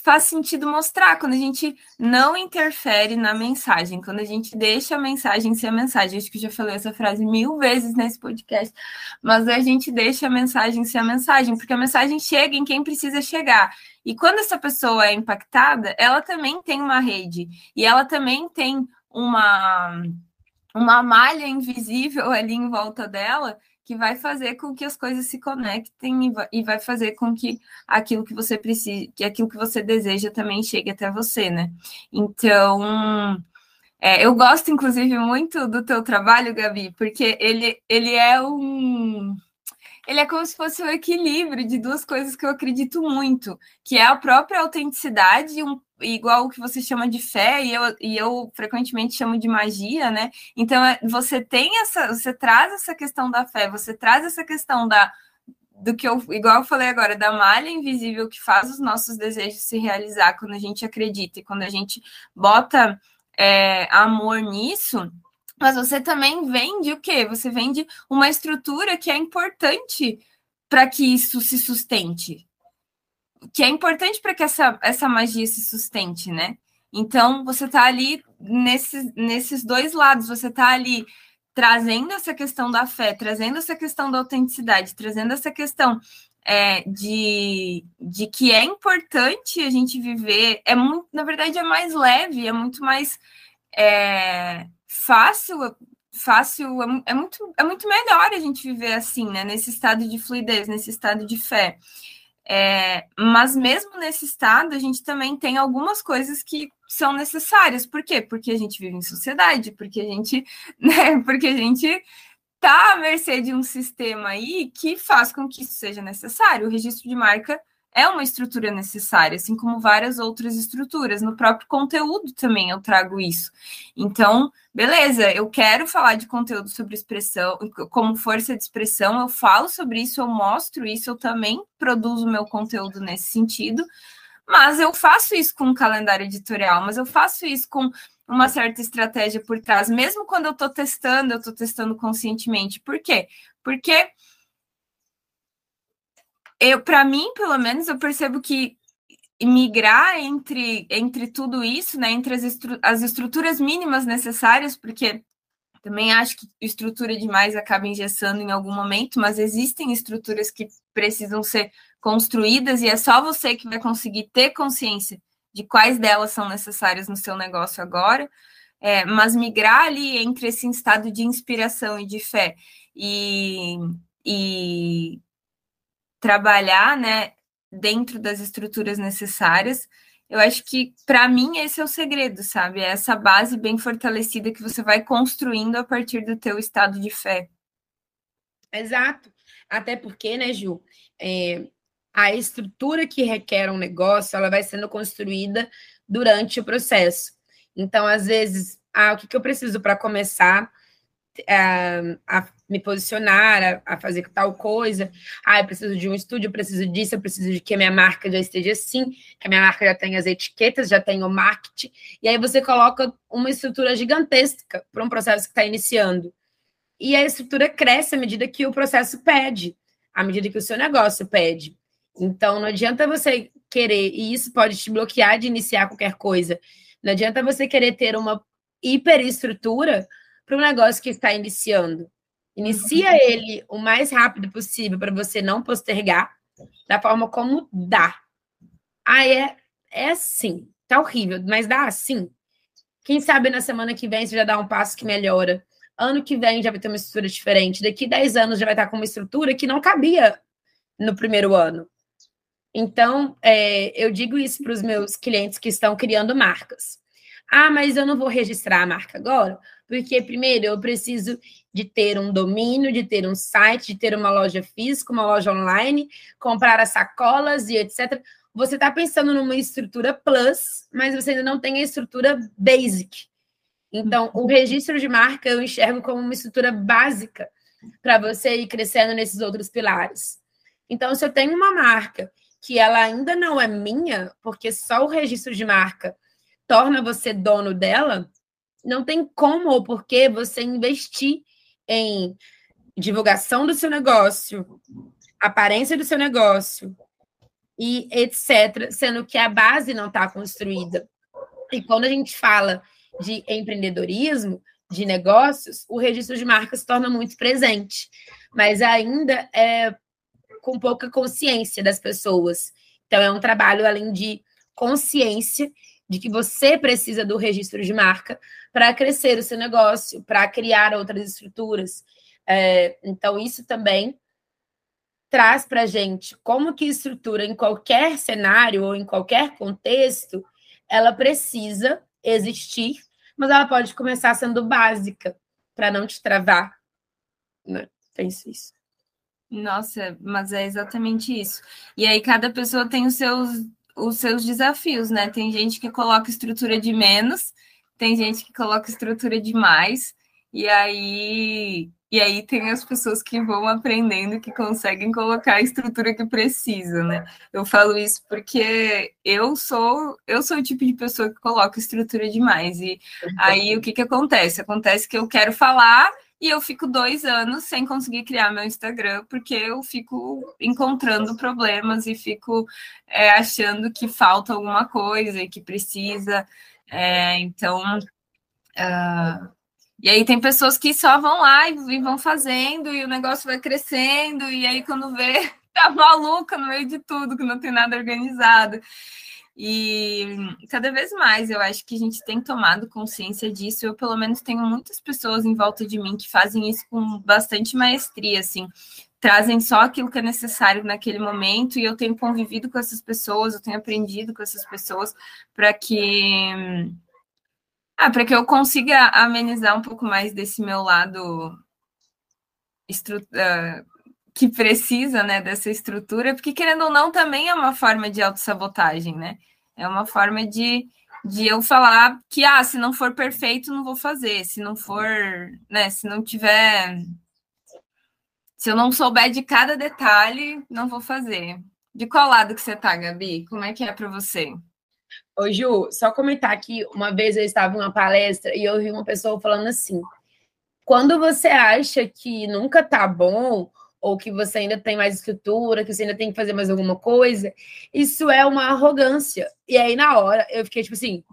faz sentido mostrar, quando a gente não interfere na mensagem, quando a gente deixa a mensagem ser a mensagem. Acho que já falei essa frase mil vezes nesse podcast, mas a gente deixa a mensagem ser a mensagem, porque a mensagem chega em quem precisa chegar. E quando essa pessoa é impactada, ela também tem uma rede, e ela também tem uma uma malha invisível ali em volta dela que vai fazer com que as coisas se conectem e vai fazer com que aquilo que você precisa, que aquilo que você deseja também chegue até você, né? Então, é, eu gosto, inclusive, muito do teu trabalho, Gabi, porque ele, ele é um ele é como se fosse um equilíbrio de duas coisas que eu acredito muito, que é a própria autenticidade, um, igual o que você chama de fé, e eu, e eu frequentemente chamo de magia, né? Então, é, você tem essa, você traz essa questão da fé, você traz essa questão da do que eu, igual eu falei agora, da malha invisível que faz os nossos desejos se realizar quando a gente acredita e quando a gente bota é, amor nisso, mas você também vende o quê? Você vende uma estrutura que é importante para que isso se sustente. Que é importante para que essa, essa magia se sustente, né? Então, você está ali nesses, nesses dois lados, você está ali trazendo essa questão da fé, trazendo essa questão da autenticidade, trazendo essa questão é, de, de que é importante a gente viver, é muito, na verdade, é mais leve, é muito mais é, fácil, fácil, é, é, muito, é muito melhor a gente viver assim, né? Nesse estado de fluidez, nesse estado de fé. É, mas mesmo nesse estado, a gente também tem algumas coisas que são necessárias. Por quê? Porque a gente vive em sociedade, porque a gente, né, porque a gente tá à mercê de um sistema aí que faz com que isso seja necessário. O registro de marca é uma estrutura necessária, assim como várias outras estruturas. No próprio conteúdo também eu trago isso. Então, beleza, eu quero falar de conteúdo sobre expressão, como força de expressão, eu falo sobre isso, eu mostro isso, eu também produzo meu conteúdo nesse sentido, mas eu faço isso com um calendário editorial, mas eu faço isso com uma certa estratégia por trás, mesmo quando eu estou testando, eu estou testando conscientemente. Por quê? Porque eu, para mim, pelo menos, eu percebo que migrar entre, entre tudo isso, né, entre as, estru as estruturas mínimas necessárias, porque também acho que estrutura demais acaba engessando em algum momento, mas existem estruturas que precisam ser construídas e é só você que vai conseguir ter consciência de quais delas são necessárias no seu negócio agora. É, mas migrar ali entre esse estado de inspiração e de fé e, e trabalhar, né, dentro das estruturas necessárias. Eu acho que, para mim, esse é o segredo, sabe? É essa base bem fortalecida que você vai construindo a partir do teu estado de fé. Exato. Até porque, né, Ju, é, a estrutura que requer um negócio, ela vai sendo construída durante o processo. Então, às vezes, ah, o que, que eu preciso para começar a, a me posicionar, a, a, fazer tal coisa. Ah, eu preciso de um estúdio, eu preciso disso, eu preciso de que a minha marca já esteja assim, que a minha marca já tenha as etiquetas, já tenha o marketing. E aí você coloca uma estrutura gigantesca para um processo que está iniciando. E a estrutura cresce à medida que o processo pede, à medida que o seu negócio pede. Então, não adianta você querer, e isso pode te bloquear de iniciar qualquer coisa. Não adianta você querer ter uma hiperestrutura para um negócio que está iniciando. Inicia uhum. ele o mais rápido possível para você não postergar, da forma como dá. Ah, é, é assim, tá horrível, mas dá assim. Quem sabe na semana que vem você já dá um passo que melhora. Ano que vem já vai ter uma estrutura diferente. Daqui 10 anos já vai estar com uma estrutura que não cabia no primeiro ano. Então, é, eu digo isso para os meus clientes que estão criando marcas. Ah, mas eu não vou registrar a marca agora, porque primeiro eu preciso de ter um domínio, de ter um site, de ter uma loja física, uma loja online, comprar as sacolas e etc. você está pensando numa estrutura plus, mas você ainda não tem a estrutura basic. Então, o registro de marca eu enxergo como uma estrutura básica para você ir crescendo nesses outros pilares. Então, se eu tenho uma marca que ela ainda não é minha, porque só o registro de marca torna você dono dela, não tem como ou porquê você investir em divulgação do seu negócio, aparência do seu negócio e etc., sendo que a base não está construída. E quando a gente fala de empreendedorismo, de negócios, o registro de marca se torna muito presente, mas ainda é com pouca consciência das pessoas. Então, é um trabalho além de consciência de que você precisa do registro de marca para crescer o seu negócio, para criar outras estruturas. É, então, isso também traz para a gente como que estrutura em qualquer cenário ou em qualquer contexto, ela precisa existir mas ela pode começar sendo básica para não te travar. Né? Penso isso. Nossa, mas é exatamente isso. E aí cada pessoa tem os seus os seus desafios, né? Tem gente que coloca estrutura de menos, tem gente que coloca estrutura de mais, e aí e aí tem as pessoas que vão aprendendo que conseguem colocar a estrutura que precisa, né? Eu falo isso porque eu sou eu sou o tipo de pessoa que coloca estrutura demais. E aí o que, que acontece? Acontece que eu quero falar e eu fico dois anos sem conseguir criar meu Instagram, porque eu fico encontrando problemas e fico é, achando que falta alguma coisa e que precisa. É, então. Uh, e aí tem pessoas que só vão lá e vão fazendo, e o negócio vai crescendo, e aí quando vê, tá maluca no meio de tudo, que não tem nada organizado. E cada vez mais eu acho que a gente tem tomado consciência disso. Eu, pelo menos, tenho muitas pessoas em volta de mim que fazem isso com bastante maestria, assim, trazem só aquilo que é necessário naquele momento. E eu tenho convivido com essas pessoas, eu tenho aprendido com essas pessoas para que ah, para que eu consiga amenizar um pouco mais desse meu lado estru... Uh, que precisa, né, dessa estrutura, porque querendo ou não também é uma forma de autossabotagem, né? É uma forma de, de eu falar que ah, se não for perfeito, não vou fazer, se não for, né, se não tiver se eu não souber de cada detalhe, não vou fazer. De qual lado que você tá, Gabi? Como é que é para você? Ô, Ju, só comentar que uma vez eu estava em uma palestra e eu vi uma pessoa falando assim: quando você acha que nunca tá bom, ou que você ainda tem mais estrutura, que você ainda tem que fazer mais alguma coisa, isso é uma arrogância. E aí, na hora, eu fiquei tipo assim: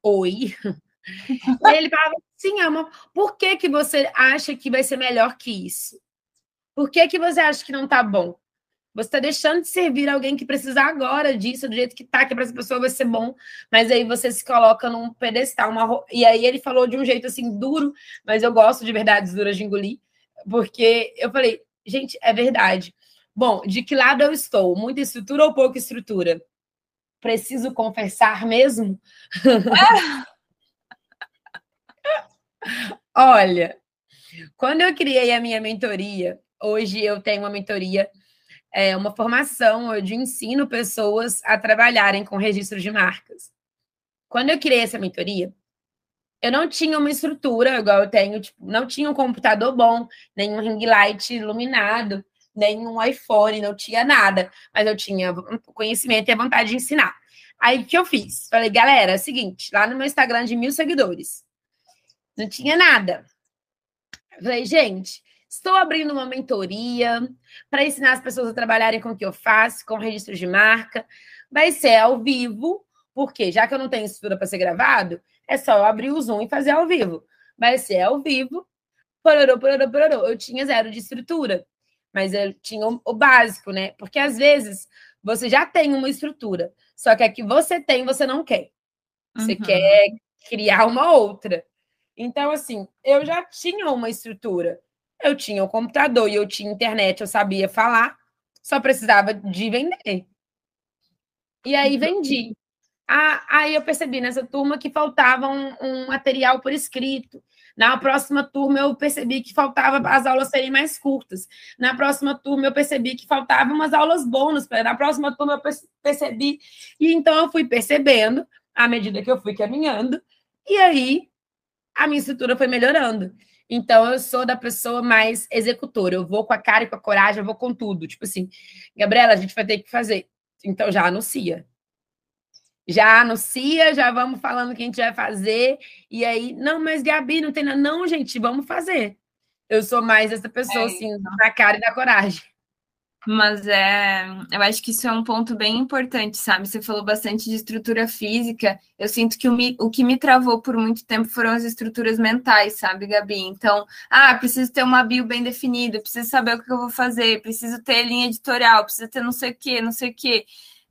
oi. e ele falava: sim, ama, por que, que você acha que vai ser melhor que isso? Por que, que você acha que não tá bom? Você está deixando de servir alguém que precisa agora disso, do jeito que tá, que para essa pessoa vai ser bom, mas aí você se coloca num pedestal. Uma... E aí ele falou de um jeito assim duro, mas eu gosto de verdades duras de engolir, porque eu falei, gente, é verdade. Bom, de que lado eu estou? Muita estrutura ou pouca estrutura? Preciso confessar mesmo? Olha, quando eu criei a minha mentoria, hoje eu tenho uma mentoria é, uma formação de ensino pessoas a trabalharem com registro de marcas. Quando eu criei essa mentoria, eu não tinha uma estrutura igual eu tenho, tipo, não tinha um computador bom, nenhum ring light iluminado, nenhum iPhone, não tinha nada, mas eu tinha conhecimento e a vontade de ensinar. Aí o que eu fiz? Falei, galera, é o seguinte, lá no meu Instagram de mil seguidores, não tinha nada. falei, gente, Estou abrindo uma mentoria para ensinar as pessoas a trabalharem com o que eu faço, com registro de marca. Vai ser ao vivo, porque já que eu não tenho estrutura para ser gravado, é só eu abrir o Zoom e fazer ao vivo. Vai ser ao vivo. Pororô, pororô, pororô. Eu tinha zero de estrutura, mas eu tinha o básico, né? Porque às vezes você já tem uma estrutura, só que a que você tem, você não quer. Você uhum. quer criar uma outra. Então, assim, eu já tinha uma estrutura eu tinha o computador e eu tinha internet, eu sabia falar, só precisava de vender. E aí vendi. Ah, aí eu percebi nessa turma que faltava um, um material por escrito. Na próxima turma, eu percebi que faltava as aulas serem mais curtas. Na próxima turma, eu percebi que faltavam umas aulas bônus. Na próxima turma, eu percebi. E então, eu fui percebendo, à medida que eu fui caminhando, e aí a minha estrutura foi melhorando. Então, eu sou da pessoa mais executora. Eu vou com a cara e com a coragem, eu vou com tudo. Tipo assim, Gabriela, a gente vai ter que fazer. Então, já anuncia já anuncia, já vamos falando o que a gente vai fazer. E aí, não, mas Gabi, não tem nada. Não, gente, vamos fazer. Eu sou mais essa pessoa, é assim, da cara e da coragem. Mas é, eu acho que isso é um ponto bem importante, sabe? Você falou bastante de estrutura física. Eu sinto que o, me, o que me travou por muito tempo foram as estruturas mentais, sabe, Gabi? Então, ah, preciso ter uma bio bem definida, preciso saber o que eu vou fazer, preciso ter linha editorial, preciso ter não sei o quê, não sei o quê.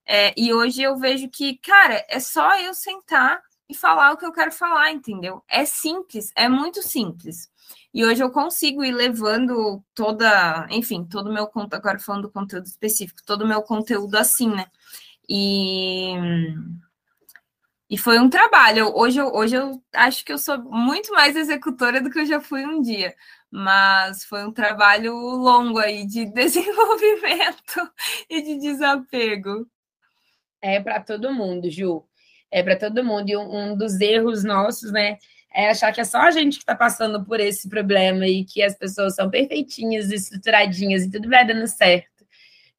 É, e hoje eu vejo que, cara, é só eu sentar e falar o que eu quero falar, entendeu? É simples, é muito simples. E hoje eu consigo ir levando toda, enfim, todo o meu conteúdo, agora falando do conteúdo específico, todo o meu conteúdo assim, né? E, e foi um trabalho. Hoje eu, hoje eu acho que eu sou muito mais executora do que eu já fui um dia. Mas foi um trabalho longo aí de desenvolvimento e de desapego. É para todo mundo, Ju. É para todo mundo. E um, um, dos erros nossos, né, é achar que é só a gente que está passando por esse problema e que as pessoas são perfeitinhas, estruturadinhas e tudo vai dando certo.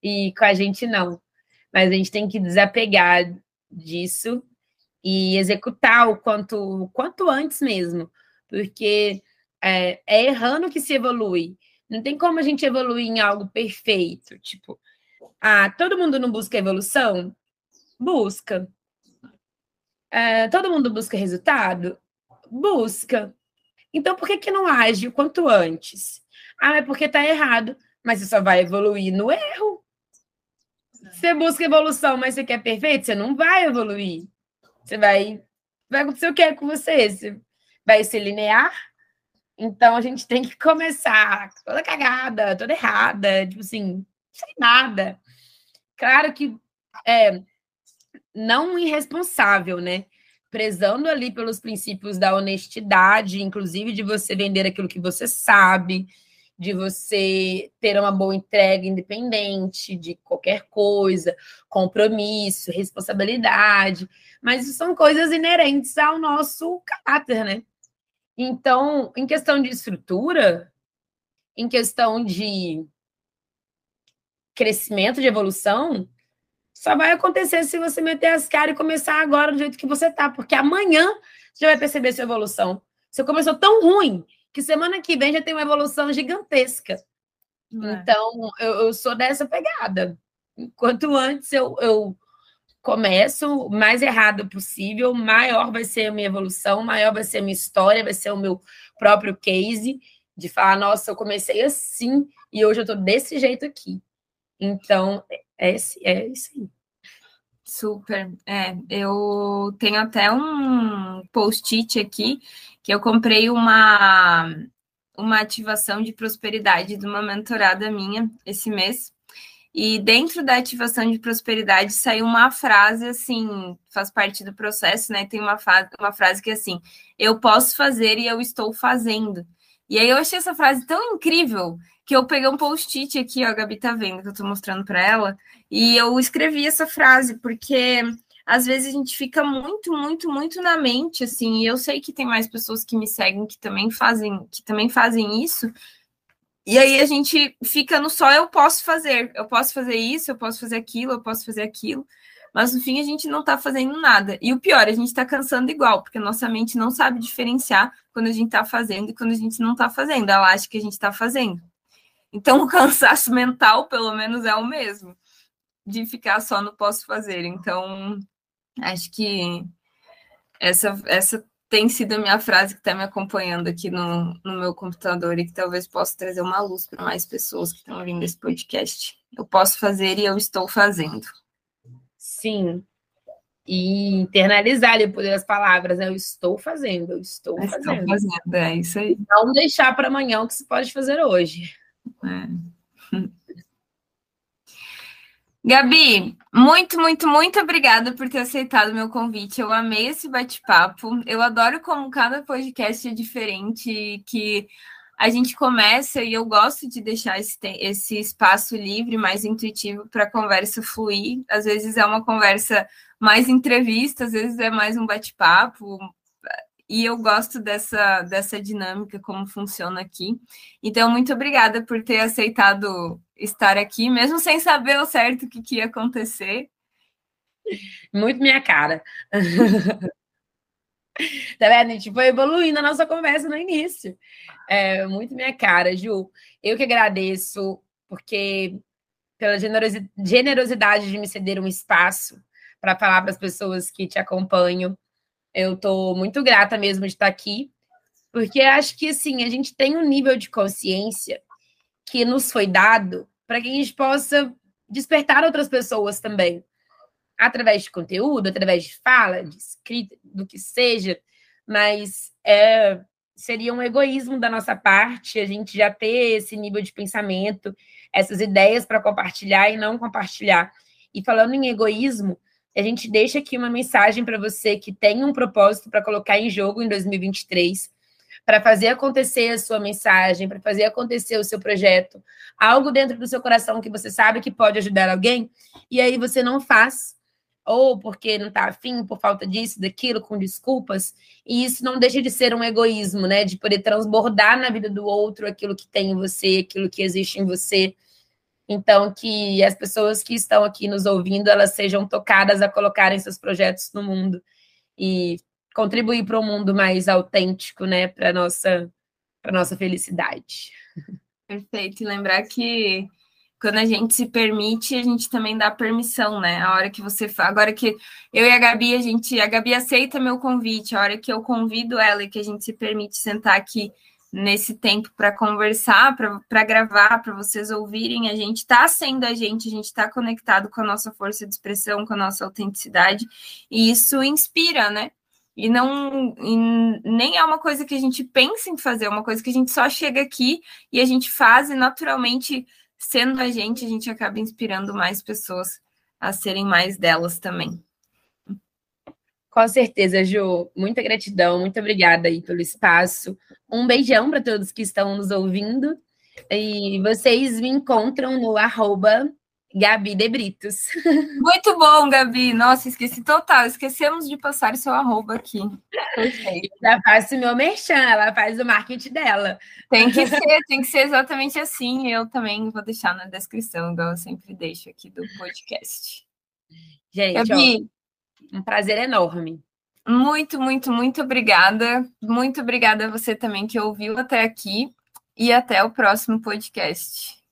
E com a gente não. Mas a gente tem que desapegar disso e executar o quanto, quanto antes mesmo. Porque é, é errando que se evolui. Não tem como a gente evoluir em algo perfeito. Tipo, ah, todo mundo não busca evolução? Busca. É, todo mundo busca resultado? Busca. Então, por que, que não age o quanto antes? Ah, é porque está errado. Mas você só vai evoluir no erro. Você busca evolução, mas você quer perfeito, você não vai evoluir. Você vai. Vai acontecer o que com você? Você vai ser linear? Então a gente tem que começar toda cagada, toda errada, tipo assim, sem nada. Claro que é, não irresponsável, né? Prezando ali pelos princípios da honestidade, inclusive de você vender aquilo que você sabe, de você ter uma boa entrega independente de qualquer coisa, compromisso, responsabilidade, mas isso são coisas inerentes ao nosso caráter, né? Então, em questão de estrutura, em questão de crescimento, de evolução, só vai acontecer se você meter as caras e começar agora do jeito que você tá, porque amanhã você já vai perceber sua evolução. Você começou tão ruim que semana que vem já tem uma evolução gigantesca. É. Então, eu, eu, sou dessa pegada. Quanto antes eu, eu começo, mais errado possível, maior vai ser a minha evolução, maior vai ser a minha história, vai ser o meu próprio case de falar, nossa, eu comecei assim e hoje eu tô desse jeito aqui. Então, é, é isso aí. Super. É, eu tenho até um post-it aqui que eu comprei uma uma ativação de prosperidade de uma mentorada minha esse mês. E dentro da ativação de prosperidade saiu uma frase assim, faz parte do processo, né? Tem uma, uma frase que é assim: eu posso fazer e eu estou fazendo. E aí eu achei essa frase tão incrível que eu peguei um post-it aqui, ó, a Gabi tá vendo que eu tô mostrando para ela, e eu escrevi essa frase, porque às vezes a gente fica muito, muito, muito na mente, assim, e eu sei que tem mais pessoas que me seguem que também fazem, que também fazem isso, e aí a gente fica no só eu posso fazer, eu posso fazer isso, eu posso fazer aquilo, eu posso fazer aquilo, mas no fim a gente não tá fazendo nada. E o pior, a gente tá cansando igual, porque a nossa mente não sabe diferenciar quando a gente tá fazendo e quando a gente não tá fazendo. Ela acha que a gente tá fazendo. Então, o cansaço mental, pelo menos, é o mesmo, de ficar só no posso fazer. Então, acho que essa, essa tem sido a minha frase que está me acompanhando aqui no, no meu computador e que talvez possa trazer uma luz para mais pessoas que estão ouvindo esse podcast. Eu posso fazer e eu estou fazendo. Sim. E internalizar ali poder as palavras, né? Eu estou fazendo, eu estou eu fazendo. Estou fazendo, é isso aí. Não deixar para amanhã o que se pode fazer hoje. É. Gabi, muito, muito, muito obrigada por ter aceitado o meu convite. Eu amei esse bate-papo. Eu adoro como cada podcast é diferente, que a gente começa e eu gosto de deixar esse, esse espaço livre, mais intuitivo para a conversa fluir. Às vezes é uma conversa mais entrevista, às vezes é mais um bate-papo. E eu gosto dessa, dessa dinâmica, como funciona aqui. Então, muito obrigada por ter aceitado estar aqui, mesmo sem saber o certo o que, que ia acontecer. Muito minha cara. tá vendo? A gente foi evoluindo a nossa conversa no início. É muito minha cara, Ju. Eu que agradeço, porque pela generosidade de me ceder um espaço para falar para as pessoas que te acompanham. Eu estou muito grata mesmo de estar aqui, porque acho que assim, a gente tem um nível de consciência que nos foi dado para que a gente possa despertar outras pessoas também, através de conteúdo, através de fala, de escrita, do que seja, mas é, seria um egoísmo da nossa parte a gente já ter esse nível de pensamento, essas ideias para compartilhar e não compartilhar. E falando em egoísmo, a gente deixa aqui uma mensagem para você que tem um propósito para colocar em jogo em 2023, para fazer acontecer a sua mensagem, para fazer acontecer o seu projeto, algo dentro do seu coração que você sabe que pode ajudar alguém, e aí você não faz, ou porque não está afim, por falta disso, daquilo, com desculpas, e isso não deixa de ser um egoísmo, né? De poder transbordar na vida do outro aquilo que tem em você, aquilo que existe em você. Então, que as pessoas que estão aqui nos ouvindo, elas sejam tocadas a colocarem seus projetos no mundo e contribuir para um mundo mais autêntico, né, para nossa para nossa felicidade. Perfeito. E lembrar que quando a gente se permite, a gente também dá permissão, né? A hora que você agora que eu e a Gabi, a gente, a Gabi aceita meu convite, a hora que eu convido ela e que a gente se permite sentar aqui nesse tempo para conversar, para gravar, para vocês ouvirem. A gente está sendo a gente, a gente está conectado com a nossa força de expressão, com a nossa autenticidade, e isso inspira, né? E não e nem é uma coisa que a gente pensa em fazer, é uma coisa que a gente só chega aqui e a gente faz, e naturalmente, sendo a gente, a gente acaba inspirando mais pessoas a serem mais delas também. Com certeza, Ju. Muita gratidão, muito obrigada aí pelo espaço. Um beijão para todos que estão nos ouvindo. E vocês me encontram no arroba Gabi de Britos. Muito bom, Gabi. Nossa, esqueci total. Esquecemos de passar o seu arroba aqui. Já faço meu merchan, ela faz o marketing dela. Tem que ser, tem que ser exatamente assim. Eu também vou deixar na descrição, igual eu sempre deixo aqui do podcast. Gente, Gabi, ó, um prazer enorme. Muito, muito, muito obrigada. Muito obrigada a você também que ouviu até aqui. E até o próximo podcast.